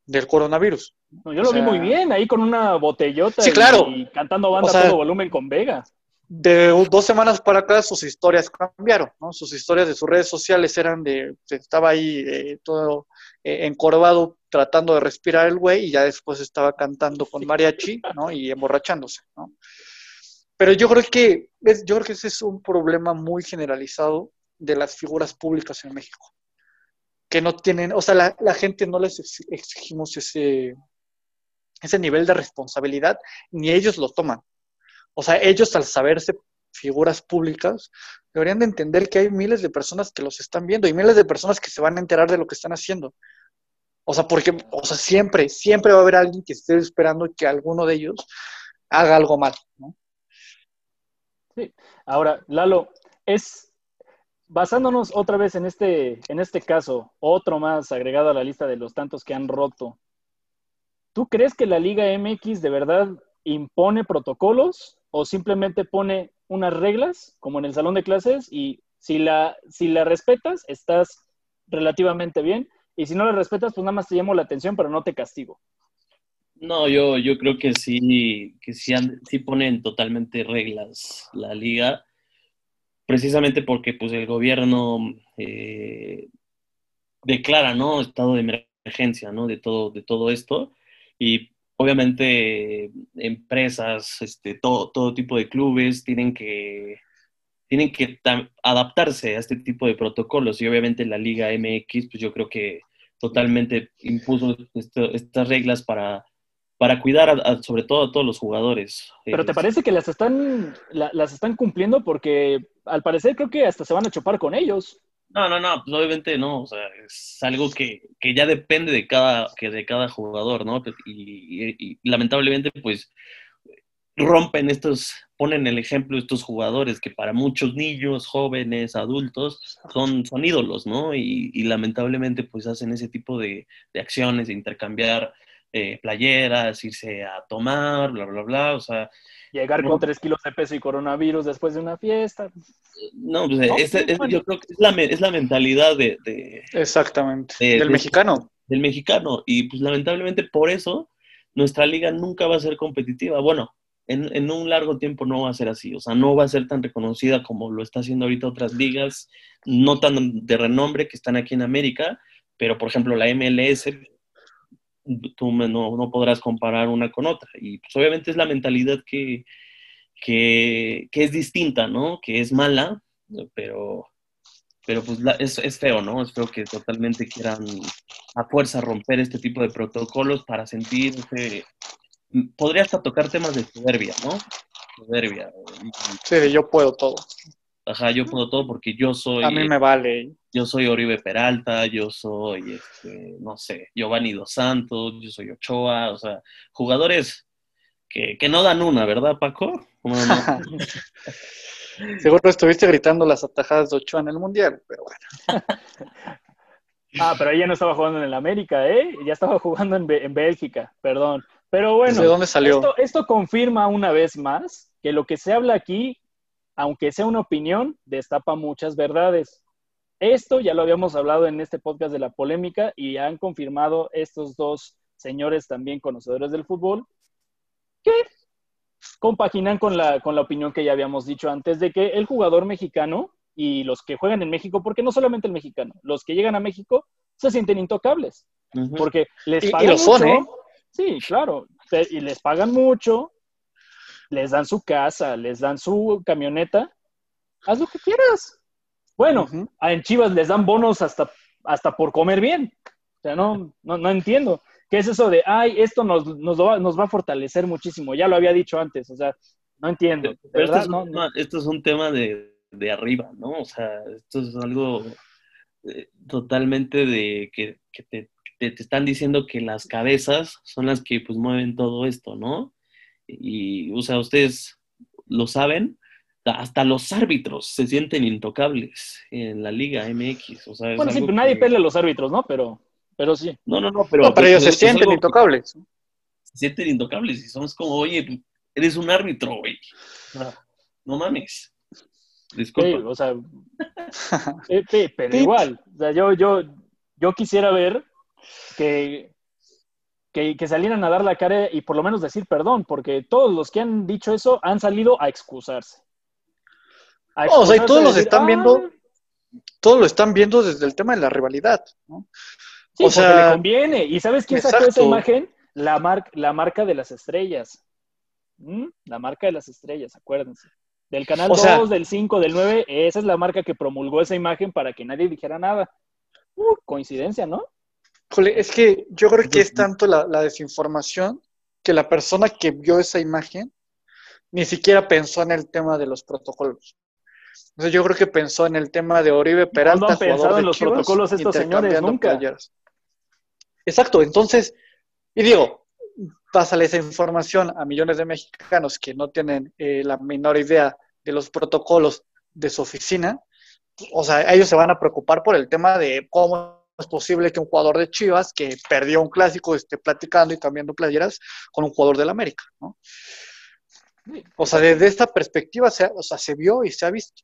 del coronavirus. yo lo vi muy bien, ahí con una botellota y, cantando banda a todo volumen con Vega de dos semanas para acá sus historias cambiaron, ¿no? Sus historias de sus redes sociales eran de, estaba ahí eh, todo eh, encorvado tratando de respirar el güey y ya después estaba cantando con mariachi, ¿no? Y emborrachándose, ¿no? Pero yo creo que, yo creo que ese es un problema muy generalizado de las figuras públicas en México, que no tienen, o sea, la, la gente no les exigimos ese, ese nivel de responsabilidad, ni ellos lo toman. O sea, ellos al saberse figuras públicas, deberían de entender que hay miles de personas que los están viendo y miles de personas que se van a enterar de lo que están haciendo. O sea, porque, o sea, siempre, siempre va a haber alguien que esté esperando que alguno de ellos haga algo mal, ¿no? Sí. Ahora, Lalo, es basándonos otra vez en este, en este caso, otro más agregado a la lista de los tantos que han roto. ¿Tú crees que la Liga MX de verdad impone protocolos o simplemente pone unas reglas, como en el salón de clases, y si la, si la respetas, estás relativamente bien, y si no la respetas, pues nada más te llamo la atención, pero no te castigo. No, yo, yo creo que sí, que sí, ponen totalmente reglas la liga, precisamente porque pues el gobierno eh, declara, ¿no? Estado de emergencia, ¿no? De todo, de todo esto. Y obviamente empresas, este, todo, todo tipo de clubes tienen que, tienen que adaptarse a este tipo de protocolos y obviamente la Liga MX, pues yo creo que totalmente impuso estas reglas para, para cuidar sobre todo a todos los jugadores. Pero ¿te parece que las están, las están cumpliendo? Porque al parecer creo que hasta se van a chopar con ellos. No, no, no, pues obviamente no, o sea, es algo que, que ya depende de cada, que de cada jugador, ¿no? Pues, y, lamentablemente, pues, rompen estos, ponen el ejemplo estos jugadores que para muchos niños, jóvenes, adultos, son, son ídolos, ¿no? Y, y lamentablemente, pues, hacen ese tipo de, de acciones, de intercambiar eh, playeras, irse a tomar, bla, bla, bla, o sea, Llegar con tres kilos de peso y coronavirus después de una fiesta. No, pues yo creo que es la, es la mentalidad de... Exactamente. del mexicano. Del mexicano. Y pues lamentablemente por eso nuestra liga nunca va a ser competitiva. Bueno, en, en, un largo tiempo no va a ser así. O sea, no va a ser tan reconocida como lo está haciendo ahorita otras ligas, no tan de renombre que están aquí en América. Pero, por ejemplo, la MLS tú no, no, podrás comparar una con otra. Y pues obviamente es la mentalidad que, que, es distinta, ¿no? Que es mala, pero, pero pues es, es, feo, ¿no? Es feo que totalmente quieran a fuerza romper este tipo de protocolos para sentir Podría hasta tocar temas de soberbia, ¿no? Soberbia. Sí, yo puedo todo. Ajá, yo puedo todo porque yo soy. A mí me vale. Yo soy Oribe Peralta, yo soy, este, no sé, Giovanni Dos Santos, yo soy Ochoa, o sea, jugadores que, no dan una, ¿verdad, Paco? Seguro estuviste gritando las atajadas de Ochoa en el Mundial, pero bueno. ah, pero ella no estaba jugando en el América, ¿eh? Ya estaba jugando en, en Bélgica, perdón. Pero bueno, ¿de dónde salió? Esto, esto confirma una vez más que lo que se habla aquí aunque sea una opinión, destapa muchas verdades. Esto ya lo habíamos hablado en este podcast de la polémica y han confirmado estos dos señores también conocedores del fútbol que compaginan con la, con la opinión que ya habíamos dicho antes de que el jugador mexicano y los que juegan en México, porque no solamente el mexicano, los que llegan a México se sienten intocables, porque les pagan mucho. ¿eh? Sí, claro, y les pagan mucho, les dan su casa, les dan su camioneta, haz lo que quieras. Bueno, en Chivas les dan bonos hasta, hasta por comer bien. O sea, no, no, no entiendo. ¿Qué es eso de, ay, esto nos, nos, va, nos va a fortalecer muchísimo? Ya lo había dicho antes, o sea, no entiendo. Esto es, esto, es, un tema de, de, arriba, ¿no? O sea, esto es algo eh, totalmente de que, que te, te, están diciendo que las cabezas son las que pues mueven todo esto, ¿no? Y, o sea, ustedes lo saben, hasta los árbitros se sienten intocables en la Liga MX. O sea, bueno, sí, pero nadie pelea a los árbitros, ¿no? Pero pero sí. No, no, no, pero. pero ellos se sienten intocables. Se sienten intocables y somos como, oye, eres un árbitro, güey. No, mames. Disculpa. o sea, pero igual. O sea, yo, yo, yo quisiera ver que, que, que, salieran a dar la cara y por lo menos decir perdón, porque todos los que han dicho eso han salido a excusarse. o sea, y todos los están viendo, todos lo están viendo desde el tema de la rivalidad, ¿no? o sea, le conviene. ¿Y sabes quién sacó esa imagen? La, la marca de las estrellas. ¿Mm? La marca de las estrellas, acuérdense. Del canal 2, del 5, del 9, esa es la marca que promulgó esa imagen para que nadie dijera nada. Uh, coincidencia, ¿no? Es que yo creo que es tanto la, desinformación que la persona que vio esa imagen ni siquiera pensó en el tema de los protocolos. yo creo que pensó en el tema de Oribe Peralta. No han pensado en los protocolos estos señores nunca. Exacto, entonces, y digo, pásale esa información a millones de mexicanos que no tienen eh, la menor idea de los protocolos de su oficina, o sea, ellos se van a preocupar por el tema de cómo es posible que un jugador de Chivas que perdió un clásico esté platicando y cambiando playeras con un jugador del América, ¿no? O sea, desde esta perspectiva se, o sea, se vio y se ha visto.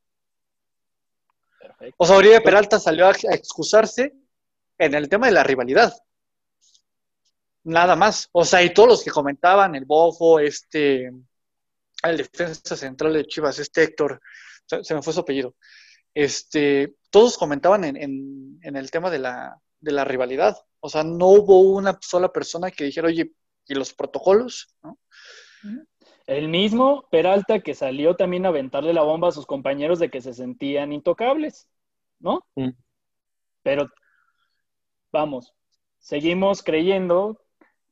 O sea, Oribe Peralta salió a excusarse en el tema de la rivalidad. Nada más. O sea, y todos los que comentaban, el Bofo, este, el defensa central de Chivas, este Héctor, se, me fue su apellido. Este, todos comentaban en, el tema de la, de la, rivalidad. O sea, no hubo una sola persona que dijera, oye, ¿y los protocolos? El mismo Peralta que salió también a aventarle la bomba a sus compañeros de que se sentían intocables, ¿no? Pero, vamos, seguimos creyendo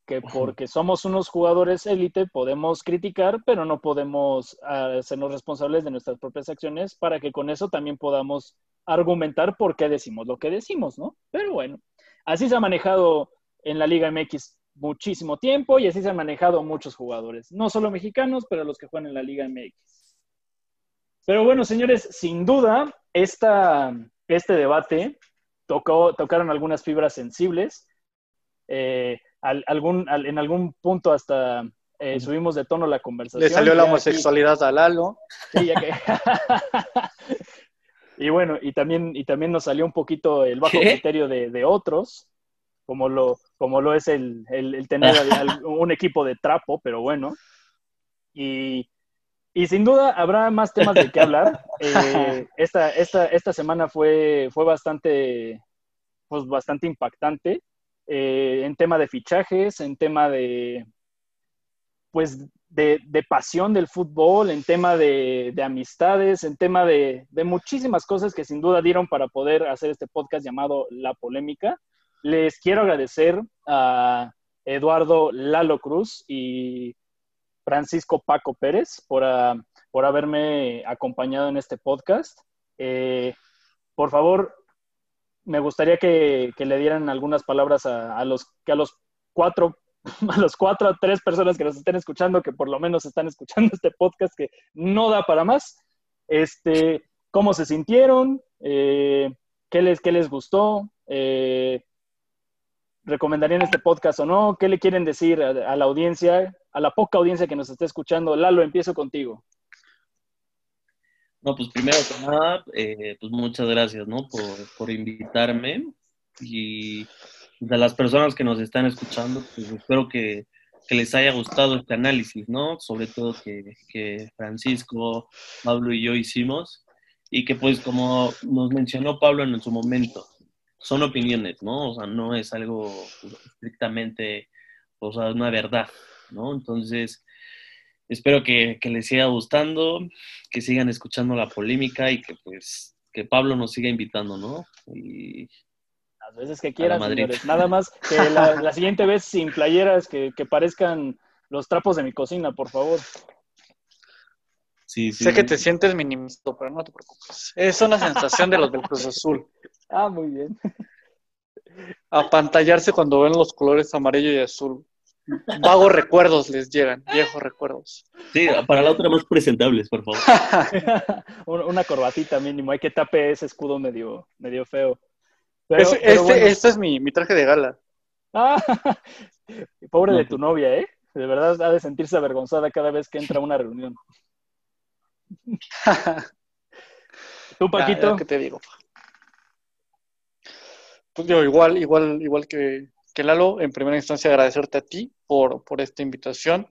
que porque somos unos jugadores élite podemos criticar, pero no podemos ah, hacernos responsables de nuestras propias acciones para que con eso también podamos argumentar por qué decimos lo que decimos, ¿no? Pero bueno, así se ha manejado en la Liga MX muchísimo tiempo y así se han manejado muchos jugadores, no solo mexicanos, pero los que juegan en la Liga MX. Pero bueno, señores, sin duda, esta, este debate tocó, tocaron algunas fibras sensibles. Eh, algún, en algún punto hasta eh, subimos de tono la conversación. Le salió la homosexualidad a Lalo. Sí, ya que... y bueno, y también, y también nos salió un poquito el bajo criterio de, otros, como lo, como lo es el, el, tener un equipo de trapo, pero bueno. Y, y, sin duda habrá más temas de qué hablar. Eh, esta, esta, esta semana fue, fue bastante, pues bastante impactante. Eh, en tema de fichajes, en tema de, pues, de, pasión del fútbol, en tema de, amistades, en tema de, muchísimas cosas que sin duda dieron para poder hacer este podcast llamado La Polémica. Les quiero agradecer a Eduardo Lalo Cruz y Francisco Paco Pérez por, ah, por haberme acompañado en este podcast. Eh, por favor, me gustaría que, le dieran algunas palabras a, los que a los cuatro a los cuatro o tres personas que nos estén escuchando, que por lo menos están escuchando este podcast que no da para más. Este, ¿Cómo se sintieron? Eh, ¿qué, les, ¿Qué les gustó? Eh, ¿Recomendarían este podcast o no? ¿Qué le quieren decir a, la audiencia, a la poca audiencia que nos esté escuchando? Lalo, empiezo contigo. No, pues primero que nada, eh, pues muchas gracias, ¿no? Por, por invitarme y de las personas que nos están escuchando, pues espero que, que les haya gustado este análisis, ¿no? Sobre todo que, que, Francisco, Pablo y yo hicimos y que pues como nos mencionó Pablo en su momento, son opiniones, ¿no? O sea, no es algo estrictamente, o sea, una verdad, ¿no? Entonces, espero que, que, les siga gustando, que sigan escuchando la polémica y que pues que Pablo nos siga invitando, ¿no? Y las veces que quieran, señores. Nada más que la, la, siguiente vez sin playeras que, que, parezcan los trapos de mi cocina, por favor. Sí, sí. Sé que te sientes minimizado, pero no te preocupes. Es una sensación de los del Cruz Azul. Ah, muy bien. Apantallarse cuando ven los colores amarillo y azul. Vagos recuerdos les llegan, viejos recuerdos. Sí, para la otra más presentables, por favor. Una corbatita mínimo, hay que tape ese escudo medio, medio feo. Pero, es, pero este, bueno. este, es mi, mi, traje de gala. Ah, pobre no. de tu novia, ¿eh? De verdad ha de sentirse avergonzada cada vez que entra a una reunión. ¿Tú, Paquito? Ya, ya, ¿Qué te digo? Pues yo igual, igual, igual que, que Lalo, en primera instancia agradecerte a ti por, por esta invitación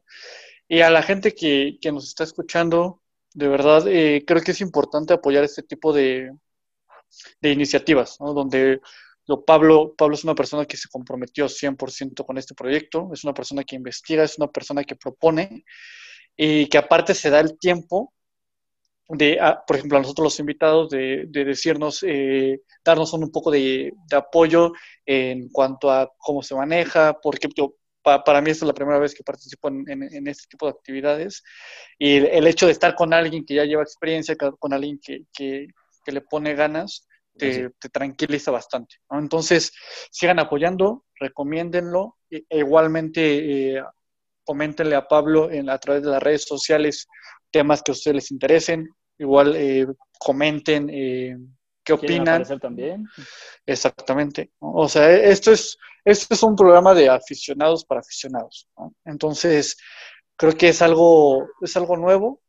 y a la gente que, que nos está escuchando. De verdad, eh, creo que es importante apoyar este tipo de, de iniciativas, donde lo, Pablo, Pablo es una persona que se comprometió 100% con este proyecto, es una persona que investiga, es una persona que propone y que aparte se da el tiempo de, a, por ejemplo, a nosotros los invitados, de, de decirnos, eh, darnos un, un poco de, de, apoyo en cuanto a cómo se maneja, porque yo, pa, para mí esta es la primera vez que participo en, en, en, este tipo de actividades, y el, hecho de estar con alguien que ya lleva experiencia, con alguien que, que, que le pone ganas, te, te tranquiliza bastante. ¿no? Entonces, sigan apoyando, recomiéndenlo, e, e igualmente eh, coméntenle a Pablo en, a través de las redes sociales temas que a ustedes les interesen, igual eh, comenten eh, qué opinan. también? Exactamente. ¿no? O sea, esto es, esto es un programa de aficionados para aficionados. Entonces, creo que es algo, es algo nuevo.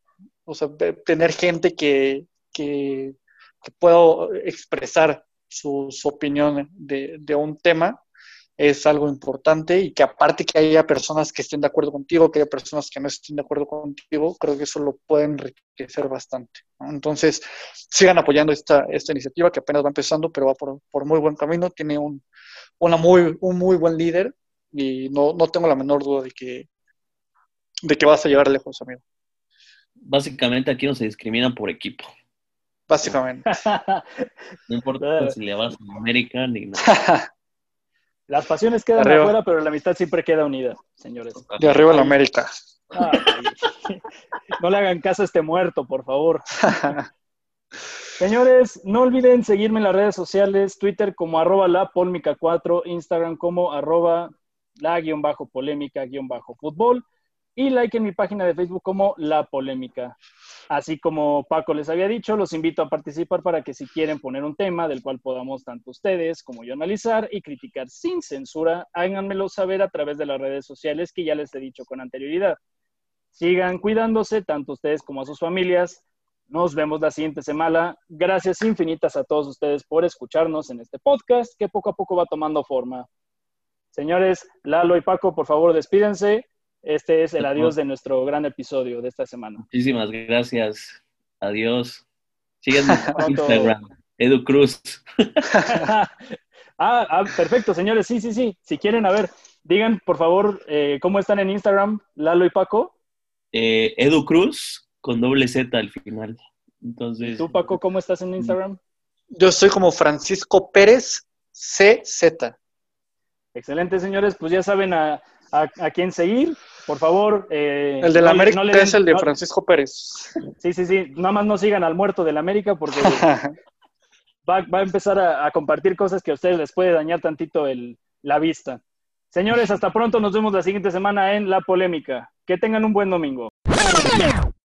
O sea, tener gente que, que, que pueda expresar su, su opinión de, de, un tema es algo importante y que aparte que haya personas que estén de acuerdo contigo, que haya personas que no estén de acuerdo contigo, creo que eso lo puede enriquecer bastante. ¿no? Entonces, sigan apoyando esta, esta iniciativa que apenas va empezando, pero va por, por muy buen camino, tiene un, una muy, un muy buen líder y no, no tengo la menor duda de que, de que vas a llegar lejos, amigo. Básicamente aquí no se discrimina por equipo. Básicamente. no importa si le vas a América ni nada. Las pasiones quedan arriba. afuera, pero la amistad siempre queda unida, señores. De arriba la América. Ay, no le hagan caso a este muerto, por favor. Señores, no olviden seguirme en las redes sociales, Twitter como arroba la 4, Instagram como arroba la guion bajo polémica guion bajo fútbol y like en mi página de Facebook como La Polémica. Así como Paco les había dicho, los invito a participar para que si quieren poner un tema del cual podamos tanto ustedes como yo analizar y criticar sin censura, háganmelo saber a través de las redes sociales que ya les he dicho con anterioridad. Sigan cuidándose, tanto ustedes como a sus familias. Nos vemos la siguiente semana. Gracias infinitas a todos ustedes por escucharnos en este podcast que poco a poco va tomando forma. Señores, Lalo y Paco, por favor, despídense este es el adiós de nuestro gran episodio de esta semana. Muchísimas gracias. Adiós. Síganme en Instagram. Edu Cruz. ah, ah, perfecto, señores. Sí, sí, sí. Si quieren, a ver, digan, por favor, eh, ¿cómo están en Instagram, Lalo y Paco? Eh, Edu Cruz con doble Z al final. Entonces. ¿Tú, Paco, cómo estás en Instagram? Yo soy como Francisco Pérez CZ. Excelente, señores. Pues ya saben a, a, a quién seguir. Por favor. Eh, el de la no, América no den, es el de Francisco Pérez. Sí, sí, sí. Nada más no sigan al muerto de la América porque va, va, a empezar a, a, compartir cosas que a ustedes les puede dañar tantito el, la vista. Señores, hasta pronto. Nos vemos la siguiente semana en La Polémica. Que tengan un buen domingo.